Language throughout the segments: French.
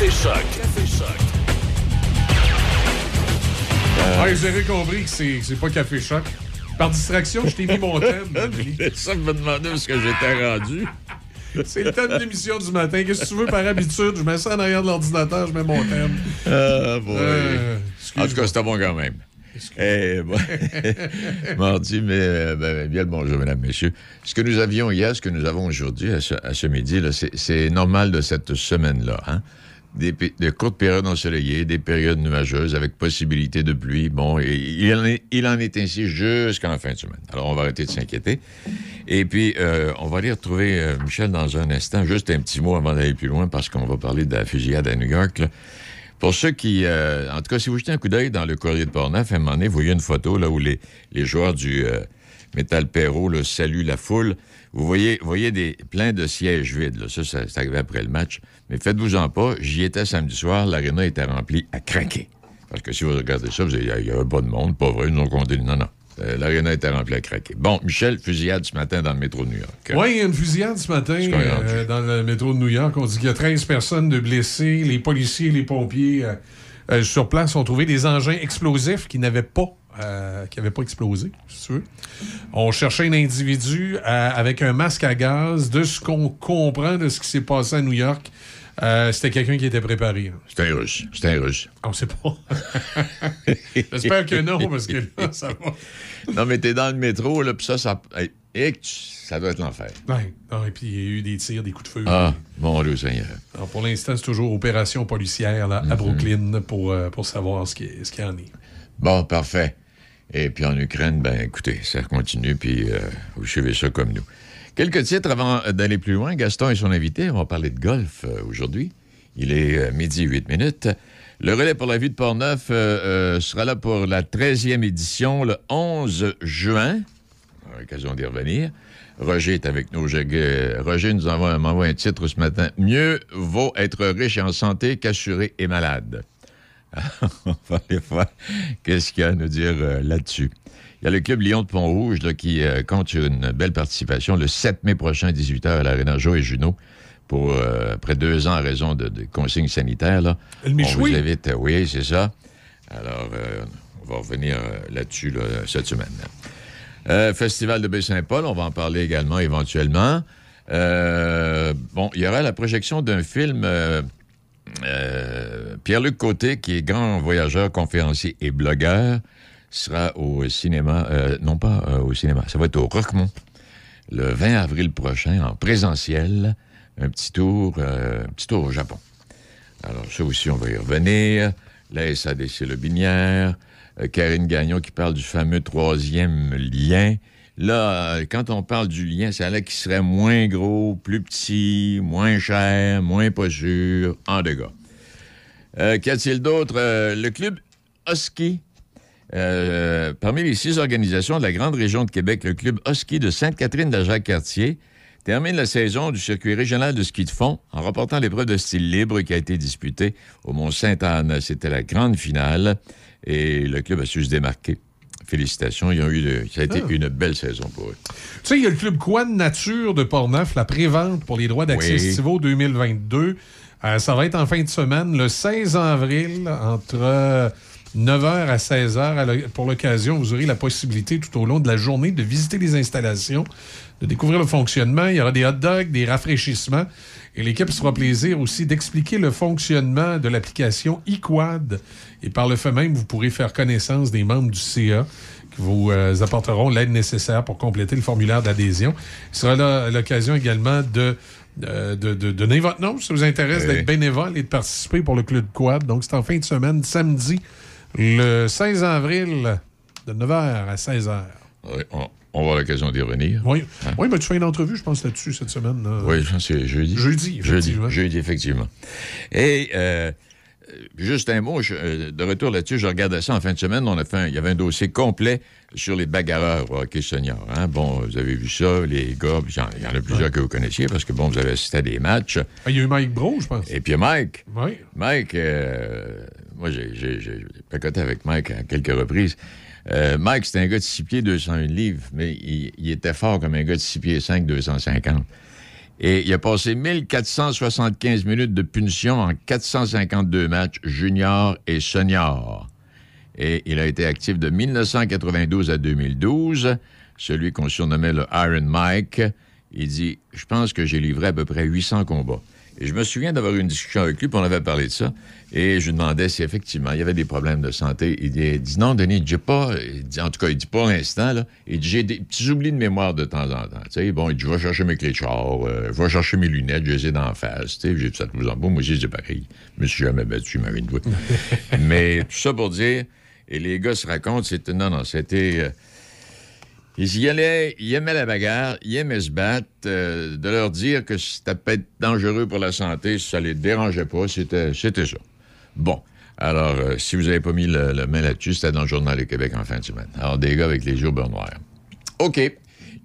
Café Choc. Café Choc. Ouais, vous avez compris que c'est pas Café Choc. Par distraction, je t'ai mis mon thème. Ça que me demandais où est-ce que j'étais rendu. C'est le thème d'émission du matin. Qu'est-ce que tu veux par habitude? Je mets ça en arrière de l'ordinateur, je mets mon thème. Ah, boy. Euh, en tout cas, c'était bon quand même. Eh, bon. Mardi, mais euh, ben, bien le bonjour, mesdames, messieurs. Ce que nous avions hier, ce que nous avons aujourd'hui, à ce, ce midi, c'est normal de cette semaine-là. Hein? Des, courtes périodes ensoleillées, des périodes nuageuses avec possibilité de pluie. Bon, il en est, il en est ainsi jusqu'à la fin de semaine. Alors, on va arrêter de s'inquiéter. Et puis, euh, on va aller retrouver euh, Michel dans un instant. Juste un petit mot avant d'aller plus loin, parce qu'on va parler de la fusillade à New York. Pour ceux qui... euh, en tout cas, si vous jetez un coup d'œil dans le courrier de Portneuf, à un moment donné, vous voyez une photo là, où les, joueurs du Metal Perro là, saluent la foule. Vous voyez, vous voyez des, plein de sièges vides. Ça, ça c'est arrivé après le match. Mais faites-vous-en pas. J'y étais samedi soir. L'aréna était remplie à craquer. Parce que si vous regardez ça, vous allez il n'y avait pas de monde. Pas vrai, nous ont compté. Non, non. Euh, L'aréna était remplie à craquer. Bon, Michel, fusillade ce matin dans le métro de New York. Oui, il y a une fusillade ce matin euh, dans le métro de New York. On dit qu'il y a 13 personnes de blessés. Les policiers et les pompiers euh, euh, sur place ont trouvé des engins explosifs qui n'avaient pas, euh, qui pas explosé, si tu veux. On cherchait un individu euh, avec un masque à gaz. De ce qu'on comprend de ce qui s'est passé à New York, euh, c'était quelqu'un qui était préparé. C'est un russe. C'est un russe. On sait pas. J'espère que non, parce que là, ça va. Non, mais t'es dans le métro, là, puis ça, ça... et ça doit être l'enfer. Ouais. Et puis il y a eu des tirs, des coups de feu. Ah, mon Dieu Seigneur. Alors, pour l'instant, c'est toujours opération policière là, Mhm. à Brooklyn pour, euh, pour savoir ce qui, ce qui en est. Bon, parfait. Et puis en Ukraine, ben écoutez, ça continue, puis euh, vous suivez ça comme nous. Quelques titres avant d'aller plus loin. Gaston et son invité, on va parler de golf euh, aujourd'hui. Il est euh, midi 8 minutes. Le relais pour la vie de Portneuf sera là pour la 13e édition le 11 juin. On l'occasion d'y revenir. Roger est avec nous. Roger nous envoie, m'envoie un titre ce matin. Mieux vaut être riche et en santé qu'assuré et malade. On va aller voir qu'est-ce qu'il y a à nous dire euh, là-dessus? Il y a le club Lyon de Pont-Rouge qui euh, compte sur une belle participation le 7 mai prochain à 18h à l'Arena Joe et Juno pour euh, après deux ans en raison de, de consignes sanitaires. Là. Le On vous invite, euh, oui, c'est ça. Alors, euh, on va revenir là-dessus là, cette semaine. Festival de Baie-Saint-Paul, on va en parler également éventuellement. Bon, il y aura la projection d'un film euh, Pierre-Luc Côté, qui est grand voyageur, conférencier et blogueur, sera au cinéma, euh, non pas euh, au cinéma, ça va être au Roquemont, le 20 avril prochain, en présentiel, un petit tour, un petit tour au Japon. Alors, ça aussi, on va y revenir. La SADC Le Binière, Karine Gagnon qui parle du fameux troisième lien. Là, euh, quand on parle du lien, c'est là qui serait moins gros, plus petit, moins cher, moins pas sûr, en dégâts. Euh, Qu'y a-t-il d'autre? Euh, le club Husky. Parmi les six organisations de la grande région de Québec, le club Husky de Sainte-Catherine de Jacques-Cartier termine la saison du circuit régional de ski de fond en remportant l'épreuve de style libre qui a été disputée au Mont-Sainte-Anne. C'était la grande finale et le club a su se démarquer. Félicitations, ils ont eu de- ça a été Ah. une belle saison pour eux. Tu sais, il y a le club Quad Nature de Portneuf, la prévente pour les droits d'accès Oui. estivaux 2022. Euh, ça va être en fin de semaine, le 16 avril, entre 9h à 16h. À l'o- Pour l'occasion, vous aurez la possibilité tout au long de la journée de visiter les installations, de découvrir le fonctionnement. Il y aura des hot dogs, des rafraîchissements. Et l'équipe se fera plaisir aussi d'expliquer le fonctionnement de l'application eQuad. Et par le fait même, vous pourrez faire connaissance des membres du CA qui vous euh, apporteront l'aide nécessaire pour compléter le formulaire d'adhésion. Il sera l'occasion également de, euh, de, de donner votre nom si ça vous intéresse Oui. d'être bénévole et de participer pour le Club Quad. Donc, c'est en fin de semaine, samedi, le 16 avril, de 9h à 16h. Oui, on, on va avoir l'occasion d'y revenir. Oui, oui ben, tu fais une entrevue, je pense, là-dessus cette semaine. là. Oui, je pense que c'est jeudi. Jeudi, Jeudi, effectivement. jeudi, effectivement. Et euh, juste un mot, je- euh, de retour là-dessus, je regardais ça en fin de semaine. On a fait un- il y avait un dossier complet sur les bagarreurs au hockey senior. hein. Bon, vous avez vu ça, les gars, il y en- a plusieurs que vous connaissiez parce que, bon, vous avez assisté à des matchs. Ah, Il y a eu Mike Bro, je pense. Et puis Mike, Oui. Mike, euh, moi, j'ai- pacoté avec Mike à quelques reprises. Euh, Mike, c'était un gars de 6 pieds, 201 livres, mais il, il était fort comme un gars de 6 pieds 5, 250. Et il a passé 1475 minutes de punition en 452 matchs juniors et seniors. Et il a été actif de 1992 à 2012. Celui qu'on surnommait le Iron Mike, il dit Je pense que j'ai livré à peu près 800 combats. Et je me souviens d'avoir eu une discussion avec lui, puis on avait parlé de ça. Et je lui demandais si effectivement il y avait des problèmes de santé. Il dit, Non, Denis, j'ai pas. Il dit, en tout cas, il dit pas l'instant, là. Il dit J'ai des petits oublis de mémoire de temps en temps. Tu sais, bon, il dit Je vais chercher mes clés de char, euh, je vais chercher mes lunettes, je les ai d'en face. Tu sais, j'ai ça tout en beau. Moi aussi, c'est pareil. Je me suis jamais battu, Marine Mais tout ça pour dire, et les gars se racontent, c'était. Non, non, c'était. Euh, il allait, il aimait la bagarre, il aimait se battre. Euh, de leur dire que c'était peut-être dangereux pour la santé, ça les dérangeait pas, c'était, c'était ça. Bon. Alors, euh, si vous n'avez pas mis le, main là-dessus, c'était dans le Journal du Québec en fin de semaine. Alors, des gars avec les jours beurre noirs. OK.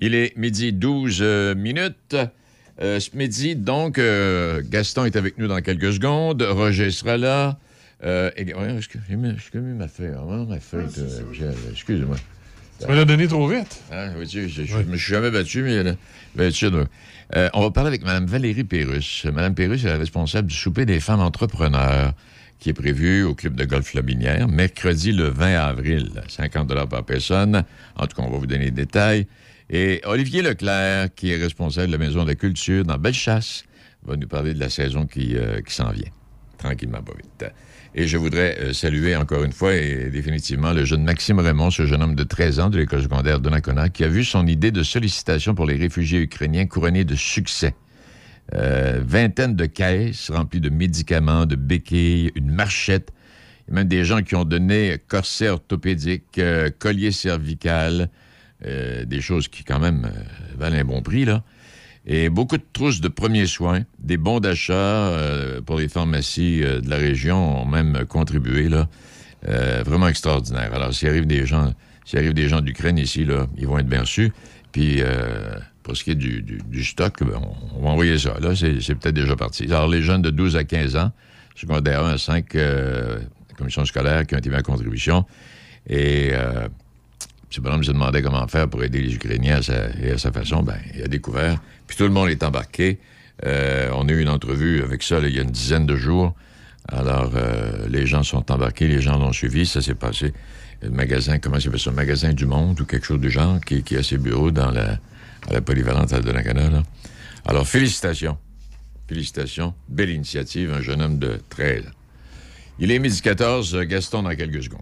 Il est midi 12 euh, minutes. ce midi, donc, Gaston est avec nous dans quelques secondes. Roger sera là. et, ouais, j'ai mis ma feuille. ma feuille. Excusez-moi. Tu me l'as donné trop vite. Ah, oui, je, je, me suis jamais battu, mais battu, euh, on va parler avec Mme Valérie Pérusse. Mme Pérusse est la responsable du souper des femmes entrepreneurs qui est prévu au Club de golf Lobinière, mercredi le 20 avril. 50 par personne. En tout cas, on va vous donner les détails. Et Olivier Leclerc, qui est responsable de la Maison de la Culture dans Bellechasse, va nous parler de la saison qui, euh, qui s'en vient. Tranquillement, pas vite. Et je voudrais euh, saluer encore une fois et définitivement le jeune Maxime Raymond, ce jeune homme de 13 ans de l'école secondaire de qui a vu son idée de sollicitation pour les réfugiés ukrainiens couronnée de succès. Euh, vingtaine de caisses remplies de médicaments, de béquilles, une marchette. Même des gens qui ont donné corset orthopédique, euh, collier cervical, des choses qui quand même valent un bon prix, là et beaucoup de trousses de premiers soins, des bons d'achat euh, pour les pharmacies euh, de la région ont même contribué là, euh, vraiment extraordinaire. Alors s'il arrive des gens, s'il arrive des gens d'Ukraine ici là, ils vont être bien reçus. Puis pour ce qui est du, stock, ben, on, va envoyer ça. Là, c'est, peut-être déjà parti. Alors les jeunes de 12 à 15 ans, secondaire 1 à 5, commission scolaire qui ont été mis à contribution. Et bonhomme se demandait comment faire pour aider les Ukrainiens et à sa façon, ben, il a découvert puis tout le monde est embarqué. Euh, on a eu une entrevue avec ça il y a une dizaine de jours. Alors, euh, les gens sont embarqués, les gens l'ont suivi. Ça s'est passé. Le magasin, comment s'appelle ça? Magasin du Monde ou quelque chose du genre qui, a ses bureaux dans la, à la polyvalente à Là. Alors, félicitations. Félicitations. Belle initiative, un jeune homme de 13 Il est midi 14, Gaston dans quelques secondes.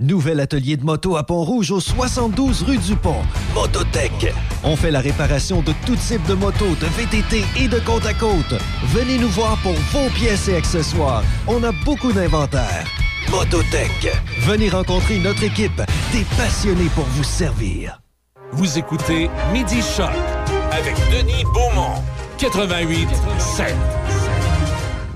Nouvel atelier de moto à Pont-Rouge au 72 rue du Pont. Mototech. On fait la réparation de tout type de motos, de VTT et de côte à côte. Venez nous voir pour vos pièces et accessoires. On a beaucoup d'inventaire. Mototech. Venez rencontrer notre équipe, des passionnés pour vous servir. Vous écoutez Midi Choc avec Denis Beaumont. 88 7.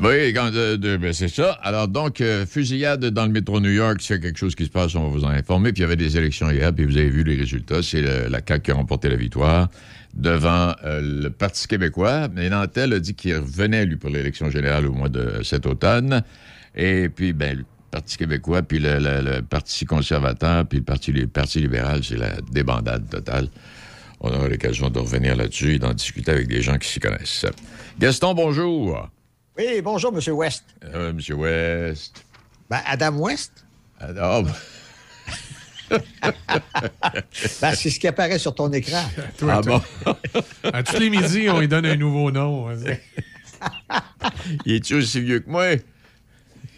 Oui, ben, c'est ça. Alors, donc, euh, fusillade dans le métro New York, s'il y a quelque chose qui se passe, on va vous en informer. Puis, il y avait des élections hier, puis vous avez vu les résultats. C'est la CAQ qui a remporté la victoire devant euh, le Parti québécois. Mais Nantel a dit qu'il revenait, lui, pour l'élection générale au mois de cet automne. Et puis, ben, le Parti québécois, puis le, Parti conservateur, puis le Parti libéral, c'est la débandade totale. On aura l'occasion de revenir là-dessus et d'en discuter avec des gens qui s'y connaissent. Gaston, bonjour. Oui, bonjour, M. West. Euh, M. West. Ben, Adam West? Adam. ben, c'est ce qui apparaît sur ton écran. ah bon? à tous les midis, on lui donne un nouveau nom. Il est-tu aussi vieux que moi?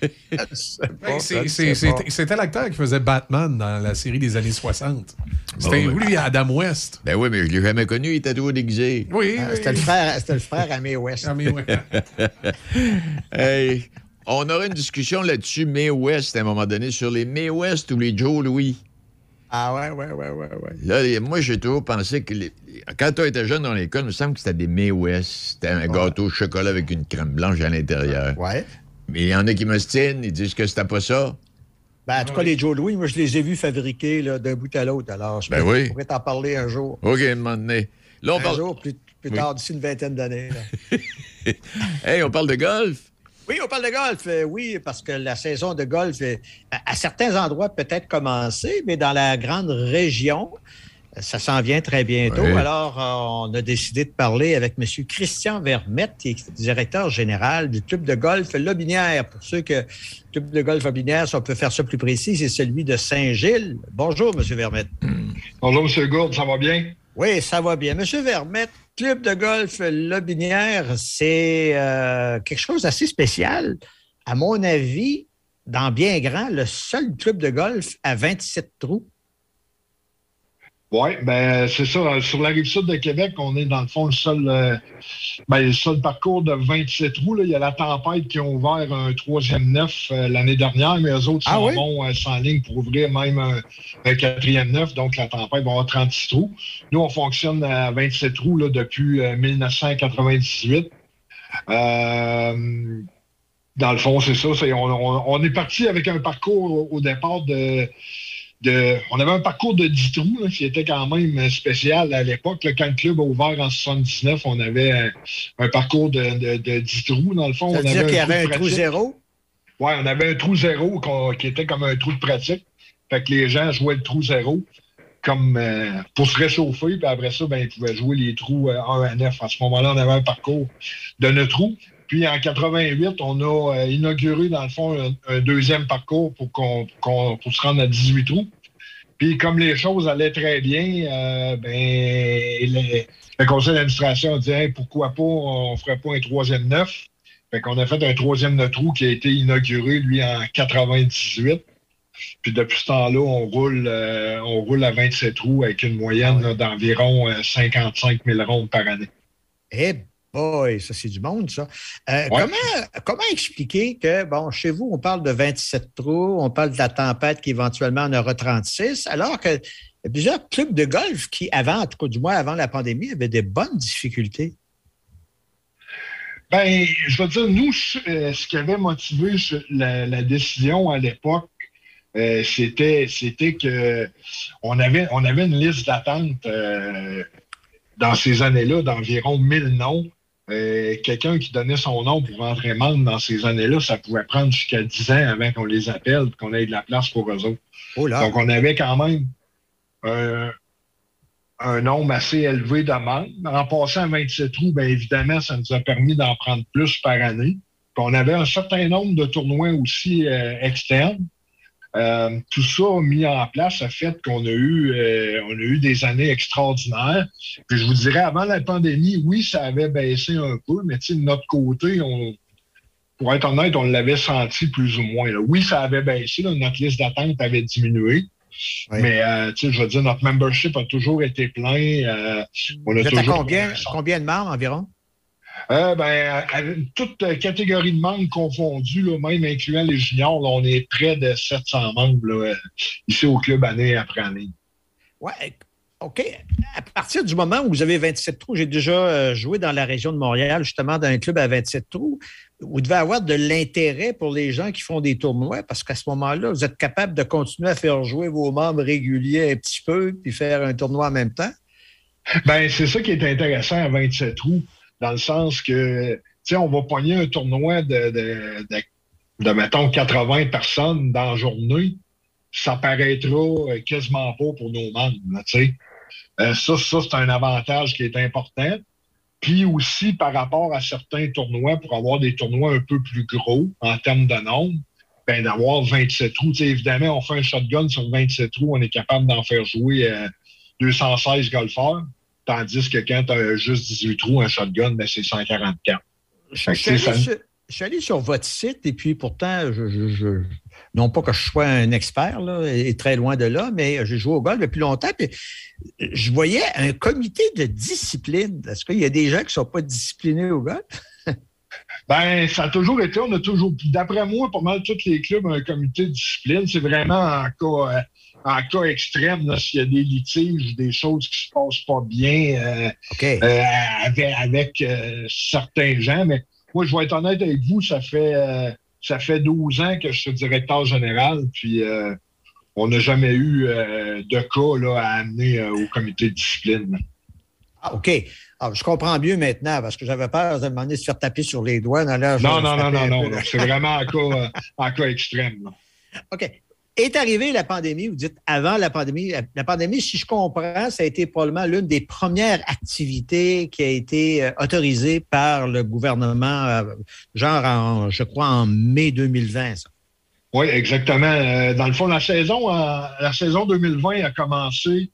C'était l'acteur qui faisait Batman dans la série des années 60. C'était lui, Adam West. Ben oui, mais je l'ai jamais connu, il était toujours déguisé. Oui, ah, C'était le frère, le frère Amé West. hey, on aura une discussion là-dessus, May West, à un moment donné, sur les May West ou les Joe Louis. Ah ouais, ouais, ouais, ouais, ouais. Là, moi, j'ai toujours pensé que quand tu étais jeune dans l'école, il me semble que c'était des May West. C'était un gâteau au chocolat avec une crème blanche à l'intérieur. Ouais. Mais il y en a qui me stinent, ils disent que c'était pas ça. Ben, en tout cas, les Joe Louis, moi, je les ai vus fabriquer d'un bout à l'autre. Alors, je ben pourrais t'en parler un jour. OK, un moment donné. Là, on Un parle... jour, plus, plus Oui. tard, d'ici une vingtaine d'années. Hey, on parle de golf. Oui, on parle de golf. Euh, oui, parce que la saison de golf, à, à certains endroits, peut-être commencé, mais dans la grande région, euh, ça s'en vient très bientôt. Oui. Alors, on a décidé de parler avec M. Christian Vermette, qui est directeur général du club de golf Lobinière. Pour ceux que le club de golf Lobinière, si on peut faire ça plus précis, c'est celui de Saint-Gilles. Bonjour, M. Vermette. Bonjour, M. Gourde, ça va bien? Oui, ça va bien. Monsieur Vermette, club de golf Lobinière, c'est euh, quelque chose d'assez spécial. À mon avis, dans bien grand, le seul club de golf à 27 trous. Oui, ben c'est ça. Sur la rive sud de Québec, on est dans le fond le seul, euh, ben, le seul parcours de 27 trous. Là. Il y a la tempête qui a ouvert un troisième neuf euh, l'année dernière, mais eux autres Ah sont oui? bons euh, sans ligne pour ouvrir même un, un quatrième neuf. Donc la tempête va avoir 36 trous. Nous, on fonctionne à 27 trous là, depuis euh, 1998. Euh, dans le fond, c'est ça. on, on- on est parti avec un parcours au, au départ de, de- On avait un parcours de 10 trous là, qui était quand même spécial à l'époque. Quand le club a ouvert en 79, on avait un, un parcours de, de, de 10 trous. Dans le fond, Ça on veut dire avait qu'il y avait un trou zéro? Oui, on avait un trou zéro qui était comme un trou de pratique. Fait que les gens jouaient le trou zéro comme euh, pour se réchauffer, puis après ça, ben, ils pouvaient jouer les trous euh, 1 à 9. À ce moment-là, on avait un parcours de 9 trous. Puis en 88, on a euh, inauguré, dans le fond, un, deuxième parcours pour qu'on se rendre à 18 trous. Puis comme les choses allaient très bien, euh, ben, le conseil d'administration a dit pourquoi pas, on ne ferait pas un troisième neuf. Fait qu'on a fait un troisième neuf trou qui a été inauguré, lui, en 98. Puis depuis ce temps-là, on roule, euh, on roule à 27 trous avec une moyenne d'environ euh, 55 000 rondes par année. Eh boy, ça c'est du monde, ça. Euh, Ouais. comment, comment expliquer que, bon, chez vous, on parle de 27 trous, on parle de la tempête qui éventuellement en aura 36, alors que il y a plusieurs clubs de golf qui, avant, en tout cas du moins avant la pandémie, avaient des bonnes difficultés? Ben, je veux dire, nous, euh, ce qui avait motivé la, la décision à l'époque, euh, c'était, c'était que on avait, on avait une liste d'attente euh, dans ces années-là d'environ 1000 noms. Euh, quelqu'un qui donnait son nom pour rentrer membre dans ces années-là, ça pouvait prendre jusqu'à 10 ans avant qu'on les appelle et qu'on ait de la place pour eux autres. Oh là! Donc, on avait quand même un, un nombre assez élevé de membres. En passant à 27 trous, bien évidemment, ça nous a permis d'en prendre plus par année. Puis on avait un certain nombre de tournois aussi euh, externes. Euh, tout ça mis en place a fait qu'on a eu euh, on a eu des années extraordinaires. Puis je vous dirais, avant la pandémie, oui, ça avait baissé un peu, mais tu sais, de notre côté, on, pour être honnête, on l'avait senti plus ou moins. là. Oui, ça avait baissé, là, notre liste d'attente avait diminué. Oui. Mais euh, tu sais, je veux dire, notre membership a toujours été plein. euh, on a Vous êtes à toujours combien, combien de membres environ? Euh, ben, toute catégorie de membres confondue, là, même incluant les juniors, là, on est près de 700 membres là, euh, ici au club année après année. Oui, OK. À partir du moment où vous avez 27 trous, j'ai déjà euh, joué dans la région de Montréal, justement, dans un club à 27 trous. Vous devez avoir de l'intérêt pour les gens qui font des tournois parce qu'à ce moment-là, vous êtes capable de continuer à faire jouer vos membres réguliers un petit peu puis faire un tournoi en même temps. Ben, c'est ça qui est intéressant à 27 trous, dans le sens que, tu sais, on va pogner un tournoi de, de, de, de, mettons, 80 personnes dans la journée. Ça paraîtra euh, quasiment pas pour nos membres, tu sais. Euh, ça, ça c'est un avantage qui est important. Puis aussi, par rapport à certains tournois, pour avoir des tournois un peu plus gros en termes de nombre, ben, d'avoir 27 trous. Tu sais, évidemment, on fait un shotgun sur 27 trous, on est capable d'en faire jouer euh, 216 golfeurs. Tandis que quand tu as juste 18 trous, un shotgun, ben, c'est 144. Je, allé ça- sur, je suis allé sur votre site et puis pourtant, je, je- je- non pas que je sois un expert là, et très loin de là, mais j'ai joué au golf depuis longtemps. Puis je voyais un comité de discipline. Est-ce qu'il y a des gens qui ne sont pas disciplinés au golf? Ben, ça a toujours été, on a toujours, d'après moi, pas mal tous les clubs ont un comité de discipline. C'est vraiment en cas, euh, en cas extrême, s'il y a des litiges, des choses qui se passent pas bien euh, euh, avec, avec euh, certains gens. Mais moi, je vais être honnête avec vous, ça fait, ça fait 12 ans que je suis directeur général, puis on n'a jamais eu de cas là, à amener au comité de discipline. Ah, OK. Ah, je comprends mieux maintenant parce que j'avais peur de demander de se faire taper sur les doigts. non, non, non, non, non, C'est vraiment un cas, un cas extrême. OK. Est arrivée la pandémie, vous dites avant la pandémie. La pandémie, si je comprends, ça a été probablement l'une des premières activités qui a été euh, autorisée par le gouvernement, euh, genre, en, je crois, en mai 2020. Oui, exactement. Euh, dans le fond, la saison, la saison 2020 a commencé,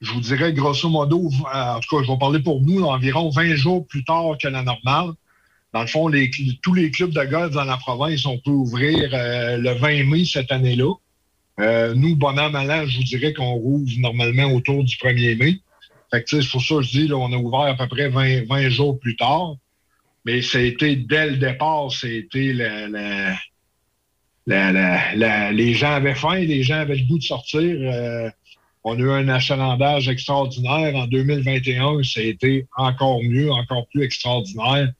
je vous dirais, grosso modo, en tout cas, je vais parler pour nous, environ 20 jours plus tard que la normale. Dans le fond, tous les clubs de golf dans la province, on peut ouvrir le 20 mai cette année-là. Euh, nous, bon an, mal je vous dirais qu'on rouvre normalement autour du 1er mai. Fait que, c'est pour ça que je dis, là, on a ouvert à peu près 20, jours plus tard. Mais c'était dès le départ, c'était les gens avaient faim, les gens avaient le goût de sortir. Euh, on a eu un achalandage extraordinaire. En 2021, ça a été encore mieux, encore plus extraordinaire.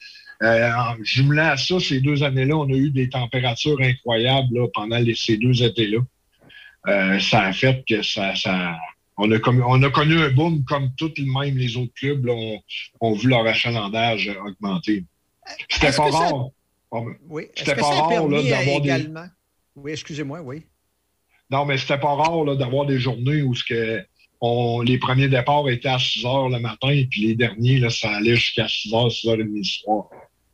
Euh, jumelant à ça, ces deux années-là, on a eu des températures incroyables pendant ces deux étés-là. Euh, ça a fait que ça, on, a on a connu un boom comme tous même les autres clubs ont, vu leur achalandage augmenter. C'était pas rare. Oui. C'était pas rare d'avoir des. Oui, excusez-moi, oui. Non, mais c'était pas rare d'avoir des journées où ce que on, les premiers départs étaient à 6 heures le matin et puis les derniers, là, ça allait jusqu'à 6 heures, 6 heures et demie le soir.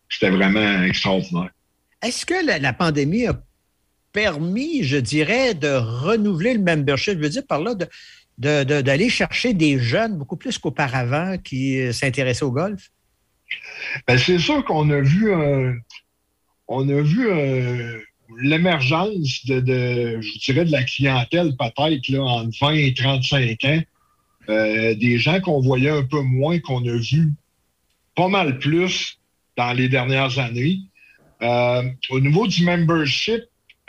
C'était vraiment extraordinaire. Est-ce que la, la, pandémie a permis, je dirais, de renouveler le membership. Je veux dire par là d'aller chercher des jeunes beaucoup plus qu'auparavant qui euh, s'intéressaient au golf? Ben, c'est sûr qu'on a vu, euh, on a vu euh, l'émergence de, je dirais, de la clientèle peut-être entre 20 et 35 ans. des gens qu'on voyait un peu moins, qu'on a vu pas mal plus dans les dernières années. au niveau du membership,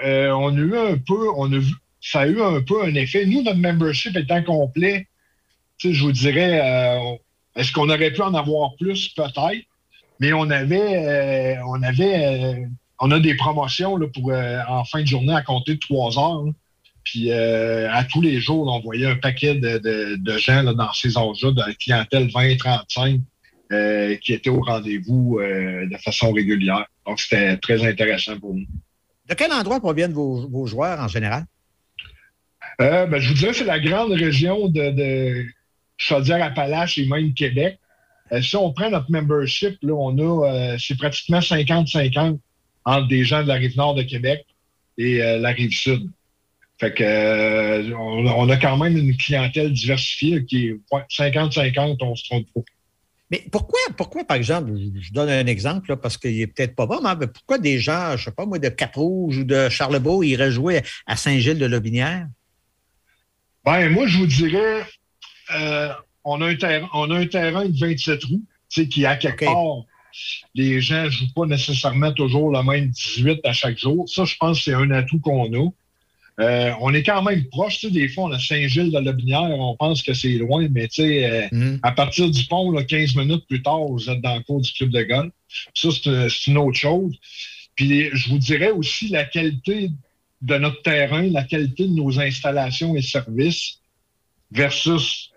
euh, on a eu un peu, on a vu, ça a eu un peu un effet. Nous, notre membership étant complet, je vous dirais, euh, est-ce qu'on aurait pu en avoir plus? Peut-être. Mais on avait, euh, on avait, on a des promotions là, pour en fin de journée à compter de trois heures. Puis à tous les jours, on voyait un paquet de, gens dans ces âges-là, de la clientèle 20-35, qui étaient au rendez-vous de façon régulière. Donc, c'était très intéressant pour nous. De quel endroit proviennent vos, joueurs en général? Euh, ben, je vous dirais c'est la grande région de, de Chaudière-Appalaches et même Québec. Euh, si on prend notre membership, là, on a, euh, c'est pratiquement 50-50 entre des gens de la rive nord de Québec et la rive sud. Fait que on, a quand même une clientèle diversifiée qui est 50-50, on se trompe pas. Mais pourquoi, pourquoi, par exemple, je donne un exemple parce qu'il est peut-être pas bon, mais pourquoi des gens, je sais pas moi, de Cap-Rouge ou de Charlebourg iraient jouer à Saint-Gilles-de-Lobinière? Ben, moi, je vous dirais, euh, on, a un terrain, on a un terrain de 27 roues, qui, à quelque part, les gens ne jouent pas nécessairement toujours le même 18 à chaque jour. Ça, je pense que c'est un atout qu'on a. Euh, on est quand même proche. Des fois, on a Saint-Gilles de la Binière, on pense que c'est loin, mais euh, mm. à partir du pont, 15 minutes plus tard, vous êtes dans le cours du club de golf. Ça, c'est une autre chose. Puis je vous dirais aussi la qualité de notre terrain, la qualité de nos installations et services versus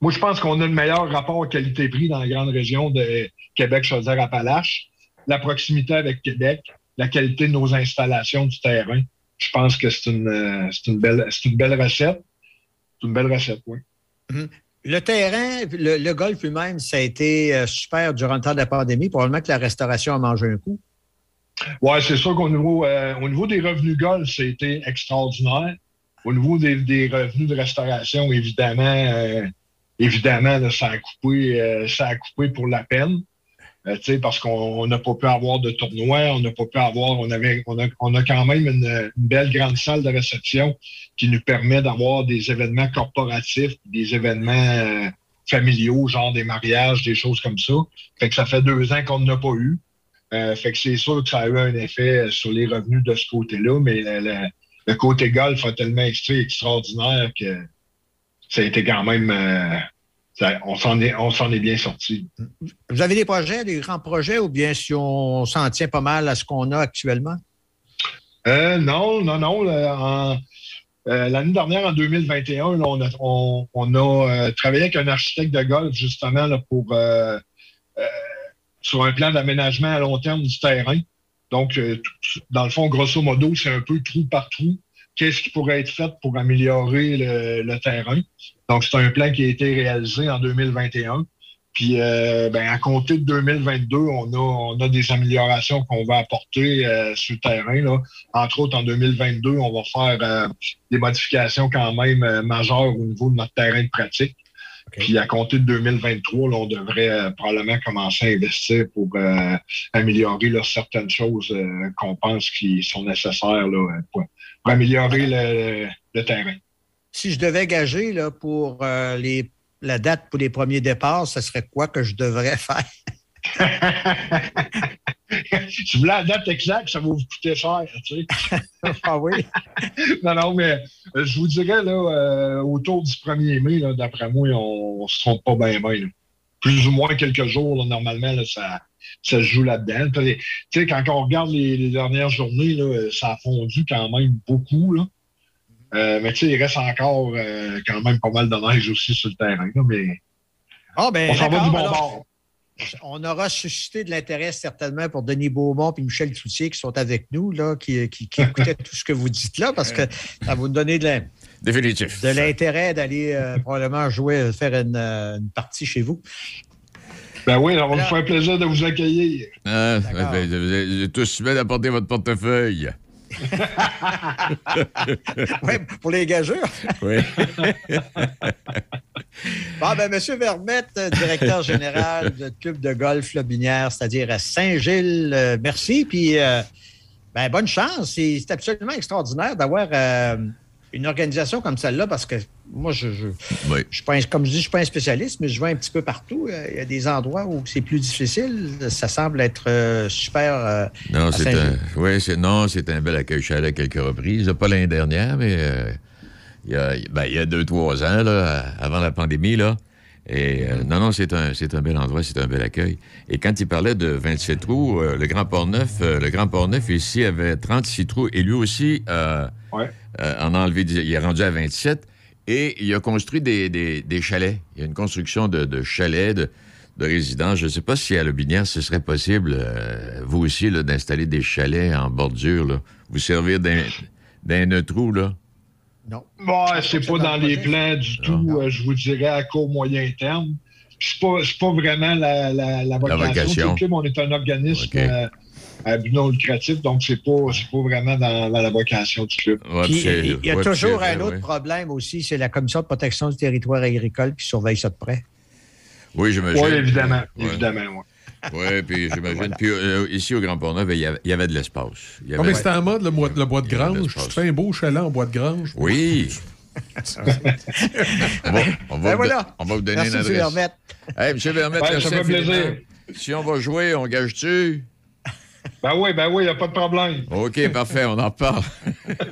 moi, je pense qu'on a le meilleur rapport qualité-prix dans la grande région de Québec-Chaudière-Appalaches. La proximité avec Québec, la qualité de nos installations du terrain je pense que c'est une, euh, une, belle, une belle recette. C'est une belle recette, oui. Mhm. Le terrain, le, golf lui-même, ça a été euh, super durant le temps de la pandémie. Probablement que la restauration a mangé un coup. Oui, c'est sûr qu'au niveau, euh, au niveau des revenus golf, ça a été extraordinaire. Au niveau des, revenus de restauration, évidemment, évidemment, ça, a coupé, ça a coupé pour la peine. Euh, parce qu'on n'a pas pu avoir de tournoi, on n'a pas pu avoir, on avait, on a, quand même une, belle grande salle de réception qui nous permet d'avoir des événements corporatifs, des événements euh, familiaux, genre des mariages, des choses comme ça. Fait que ça fait deux ans qu'on n'a pas eu. Euh, fait que c'est sûr que ça a eu un effet sur les revenus de ce côté-là, mais le, côté golf a tellement été extraordinaire que ça a été quand même on s'en est, on s'en est bien sorti. Vous avez des projets, des grands projets, ou bien si on s'en tient pas mal à ce qu'on a actuellement? Euh, non, non, non. Euh, l'année dernière, en 2021, on a, on, a euh, travaillé avec un architecte de golf, justement, là, pour sur un plan d'aménagement à long terme du terrain. Donc, dans le fond, grosso modo, c'est un peu trou par trou. Qu'est-ce qui pourrait être fait pour améliorer le terrain? Donc, c'est un plan qui a été réalisé en 2021. Puis, euh, ben, à compter de 2022, on a, on a des améliorations qu'on va apporter euh, sur le terrain. Là. Entre autres, en 2022, on va faire euh, des modifications quand même majeures au niveau de notre terrain de pratique. Puis, à compter de 2023, là, on devrait probablement commencer à investir pour améliorer là, certaines choses qu'on pense qui sont nécessaires là, pour, améliorer le, le, terrain. Si je devais gager là, pour les la date pour les premiers départs, ce serait quoi que je devrais faire? si vous voulez la date exacte, ça va vous coûter cher, tu sais. ah oui? non, non, mais euh, je vous dirais, là, euh, autour du 1er mai, d'après moi, on ne se trompe pas bien, bien. Plus ou moins quelques jours, normalement, ça, ça se joue là-dedans. Tu sais, quand on regarde les, les dernières journées, là, ça a fondu quand même beaucoup, là. Euh, mais tu sais, il reste encore euh, quand même pas mal de neige aussi sur le terrain. mais ah, ben, on s'en va du bon bord. On aura suscité de l'intérêt certainement pour Denis Beaumont et Michel Cloutier qui sont avec nous, là, qui, qui, écoutaient tout ce que vous dites là, parce que ça va vous donner de l'intérêt d'aller euh, probablement jouer, faire une, partie chez vous. Ben oui, on va vous faire plaisir de vous accueillir. Ah, ben, vous avez tous d'apporter votre portefeuille. oui, pour les gageurs. oui. bon, ben, M. Vermette, directeur général du club de golf Lobinière, c'est-à-dire à Saint-Gilles, euh, merci. Puis, euh, ben, bonne chance. C'est absolument extraordinaire d'avoir euh, une organisation comme celle-là parce que moi, je, je, je comme je dis, je ne suis pas un spécialiste, mais je vais un petit peu partout. Euh, il y a des endroits où c'est plus difficile. Ça semble être euh, super. Euh, non, c'est un, oui, c'est, non, c'est un bel accueil. Je suis allé à quelques reprises. Pas l'année dernière, mais il, y a, ben, il y a deux, trois ans, là, avant la pandémie. Là. Et non, non, c'est un, c'est un bel endroit, c'est un bel accueil. Et quand il parlait de 27 trous, le Grand Port-Neuf, le Grand Port-Neuf ici avait 36 trous et lui aussi ouais. En a enlevé, il est rendu à 27. Et il a construit des, des, chalets. Il y a une construction de, chalets, de, de résidences. Je ne sais pas si à Lobinière, ce serait possible, euh, vous aussi, d'installer des chalets en bordure, là. vous servir d'un trou, là? Non. Bon, c'est pas dans les plans du tout, euh, je vous dirais, à court, moyen terme. C'est pas, pas vraiment la, la, la vocation. on est un organisme euh, à but non lucratif, donc c'est pas, pas vraiment dans, la vocation du club. il y a toujours un autre problème aussi, c'est la Commission de protection du territoire agricole qui surveille ça de près. Oui, j'imagine. Oui, évidemment. Évidemment, oui. puis j'imagine. Puis euh, ici, au Grand Port-Neuf, il, y avait de l'espace. Non, mais c'était en mode le, bois, le bois de grange. Tu fais un beau chalet en bois de grange. Oui. on, va, on, va ben on, va, vous donner Merci, une adresse. Vermette. Hey, M. Vermette, ça fait plaisir. Si on va jouer, on gage-tu? Ben oui, ben oui, il n'y a pas de problème. OK, parfait, on en parle.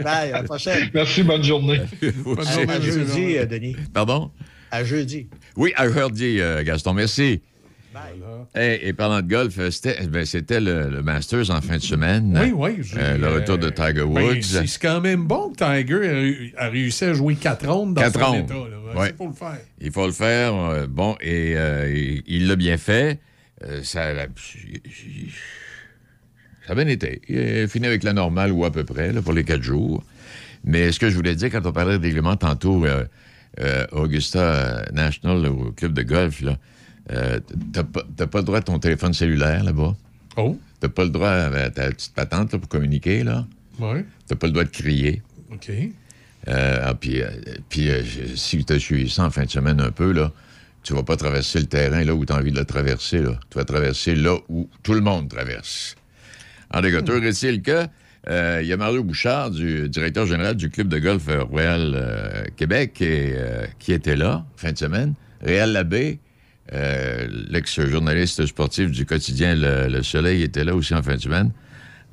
Bye, à la prochaine. Merci, bonne journée. bonne journée, à, jeudi, euh, Denis. Pardon? À jeudi. Oui, à jeudi, euh, Gaston, merci. Bye. et parlant de golf, euh, c'était ben, le, Masters en fin de semaine. Oui, oui. le retour de Tiger ben, Woods. c'est quand même bon que Tiger a, réussi à jouer quatre rondes dans quatre son rondes. état. Ouais. Il faut le faire. Il faut le faire. bon, et il l'a bien fait. ça, ça a bien été. Il fini avec la normale ou à peu près là, pour les quatre jours. Mais ce que je voulais dire quand on parlait de règlement tantôt, euh, euh, Augusta National, au club de golf, là, euh, t'as pas, le droit de ton téléphone cellulaire là-bas. Oh. T'as pas le droit à ta petite patente pour communiquer, là. Oui. T'as pas le droit de crier. OK. Ah, puis, puis si tu as suivi ça en fin de semaine un peu, là, tu vas pas traverser le terrain là où tu as envie de le traverser. Là. Tu vas traverser là où tout le monde traverse. En dégoteur, est-il que euh, il y a Mario Bouchard, du directeur général du club de golf Royal euh, Québec, euh, qui était là fin de semaine. Réal Labbé, l'ex-journaliste sportif du quotidien le, Soleil, était là aussi en fin de semaine.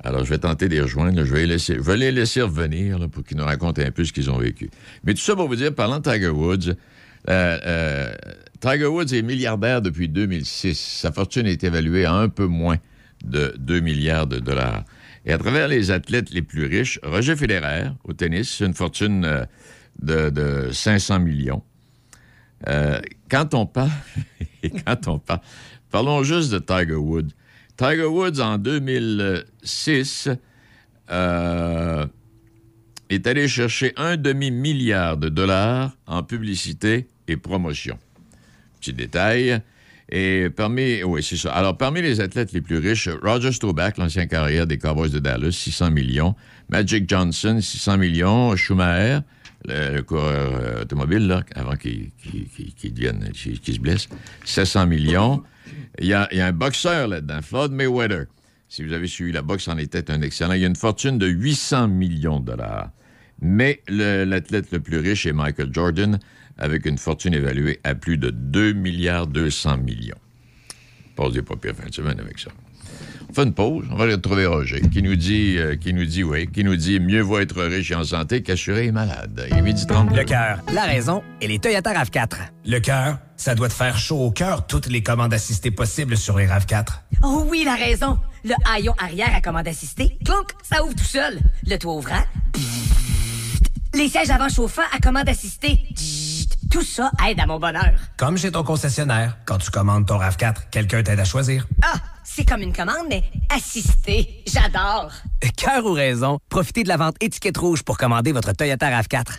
Alors, je vais tenter de les rejoindre. Je vais, laisser, je vais les laisser revenir pour qu'ils nous racontent un peu ce qu'ils ont vécu. Mais tout ça pour vous dire, parlant de Tiger Woods, Tiger Woods est milliardaire depuis 2006. Sa fortune est évaluée à un peu moins de 2 milliards de dollars. Et à travers les athlètes les plus riches, Roger Federer, au tennis, une fortune euh, de, de 500 millions. Euh, quand on parle, quand on parle, parlons juste de Tiger Woods. Tiger Woods, en 2006, euh, est allé chercher un demi-milliard de dollars en publicité et promotion. Petit détail. Et parmi, oui, c'est ça. Alors, parmi les athlètes les plus riches, Roger Staubach, l'ancien carrière des Cowboys de Dallas, 600 millions. Magic Johnson, 600 millions. Schumacher, le, coureur euh, automobile, là, avant qu'il qu'il qu'il se blesse, 700 millions. Il y a, y a un boxeur là-dedans, Floyd Mayweather. Si vous avez suivi la boxe, en était un excellent. Il y a une fortune de 800 millions de dollars. Mais l'athlète le, plus riche est Michael Jordan, avec une fortune évaluée à plus de 2 milliards 200 millions. Pause des pas pire fin de semaine avec ça. On fait une pause, on va aller retrouver Roger, qui nous dit, euh, qui nous dit, oui, qui nous dit mieux vaut être riche et en santé qu'assuré et malade. Il est midi 30. Le cœur, la raison et les Toyota RAV4. Le cœur, ça doit te faire chaud au cœur toutes les commandes assistées possibles sur les RAV4. Oh oui, la raison. Le haillon arrière à commande assistée, clonk, ça ouvre tout seul. Le toit ouvrant, les sièges avant chauffants à commande assistée, tout ça aide à mon bonheur. Comme chez ton concessionnaire, quand tu commandes ton RAV4, quelqu'un t'aide à choisir. Ah, c'est comme une commande, mais assistée. J'adore. Cœur ou raison, profitez de la vente étiquette rouge pour commander votre Toyota RAV4.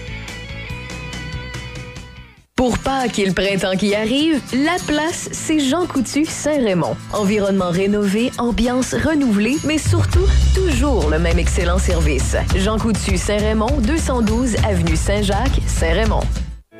Pour Pâques et le printemps qui arrive, la place, c'est Jean Coutu Saint-Raymond. Environnement rénové, ambiance renouvelée, mais surtout, toujours le même excellent service. Jean Coutu Saint-Raymond, 212 Avenue Saint-Jacques, Saint-Raymond.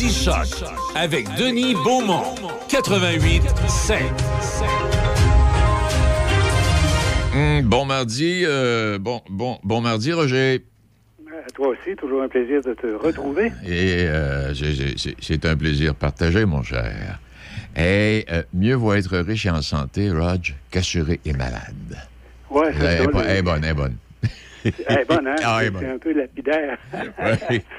Midi Choc avec Denis Beaumont. 88 5. Hum, bon mardi, euh, bon, bon, bon mardi, Roger. À toi aussi, toujours un plaisir de te retrouver. Et euh, c'est un plaisir partagé, mon cher. Et euh, mieux vaut être riche et en santé, Rog, qu'assuré et malade. Ouais, c'est ça, elle est bonne, elle est bonne. Elle est bonne, hein? Ah, c'est un peu lapidaire. Ouais.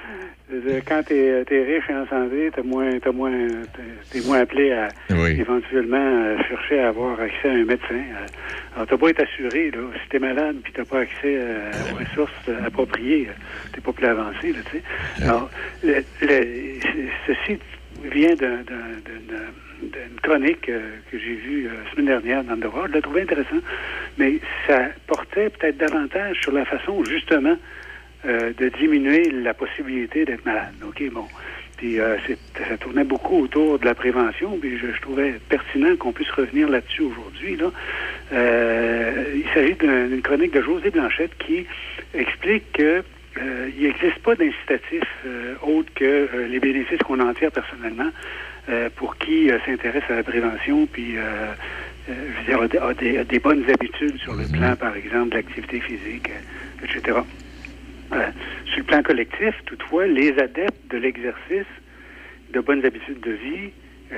Quand tu es, riche et en santé, tu moins, t'as moins, t'es- t'es moins appelé à Oui. éventuellement euh, chercher à avoir accès à un médecin. Euh, Alors, tu pas être assuré. Là. Si tu es malade et tu n'as pas accès euh, aux ressources appropriées, tu pas plus avancé. Là, tu sais. Alors, le- le- ceci vient d'un- d'un- d'une chronique euh, que j'ai vue euh, la semaine dernière dans le. Je l'ai trouvé intéressant, mais ça portait peut-être davantage sur la façon, justement, euh, de diminuer la possibilité d'être malade. OK, bon. Puis ça tournait beaucoup autour de la prévention, puis je, trouvais pertinent qu'on puisse revenir là-dessus aujourd'hui. Là. Il s'agit d'un- d'une chronique de José Blanchette qui explique que il n'existe pas d'incitatif autre que les bénéfices qu'on en tire personnellement euh, pour qui euh, s'intéresse à la prévention, puis euh, je veux dire, a, des- a des, a des bonnes habitudes sur le plan, par exemple, de l'activité physique, etc. Sur le plan collectif, toutefois, les adeptes de l'exercice de bonnes habitudes de vie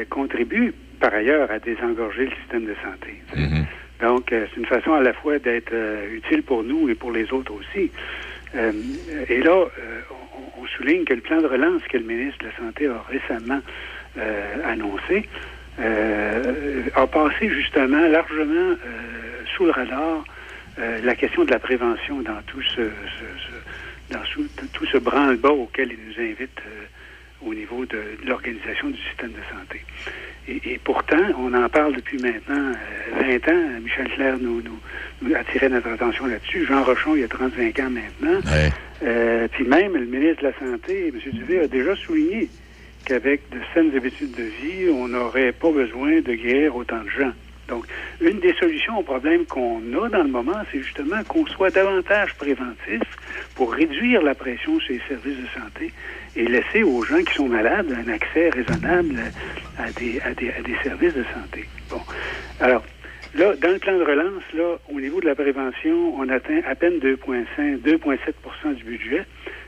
contribuent par ailleurs à désengorger le système de santé. Donc, euh, c'est une façon à la fois d'être utile pour nous et pour les autres aussi. Euh, et là, euh, on, on souligne que le plan de relance que le ministre de la Santé a récemment annoncé euh, a passé justement largement euh, sous le radar euh, la question de la prévention dans tout ce, ce- ce- dans tout ce branle-bas auquel il nous invite euh, au niveau de, de l'organisation du système de santé. Et, et pourtant, on en parle depuis maintenant euh, 20 ans. Michel Clair nous, nous, nous attirait notre attention là-dessus. Jean Rochon, il y a 35 ans maintenant. Euh, puis même le ministre de la Santé, M. Dubé, a déjà souligné qu'avec de saines habitudes de vie, on n'aurait pas besoin de guérir autant de gens. Donc, une des solutions au problème qu'on a dans le moment, c'est justement qu'on soit davantage préventif pour réduire la pression sur les services de santé et laisser aux gens qui sont malades un accès raisonnable à des, services de santé. Bon. Alors, là, dans le plan de relance, là, au niveau de la prévention, on atteint à peine 2,5, 2,7% du budget,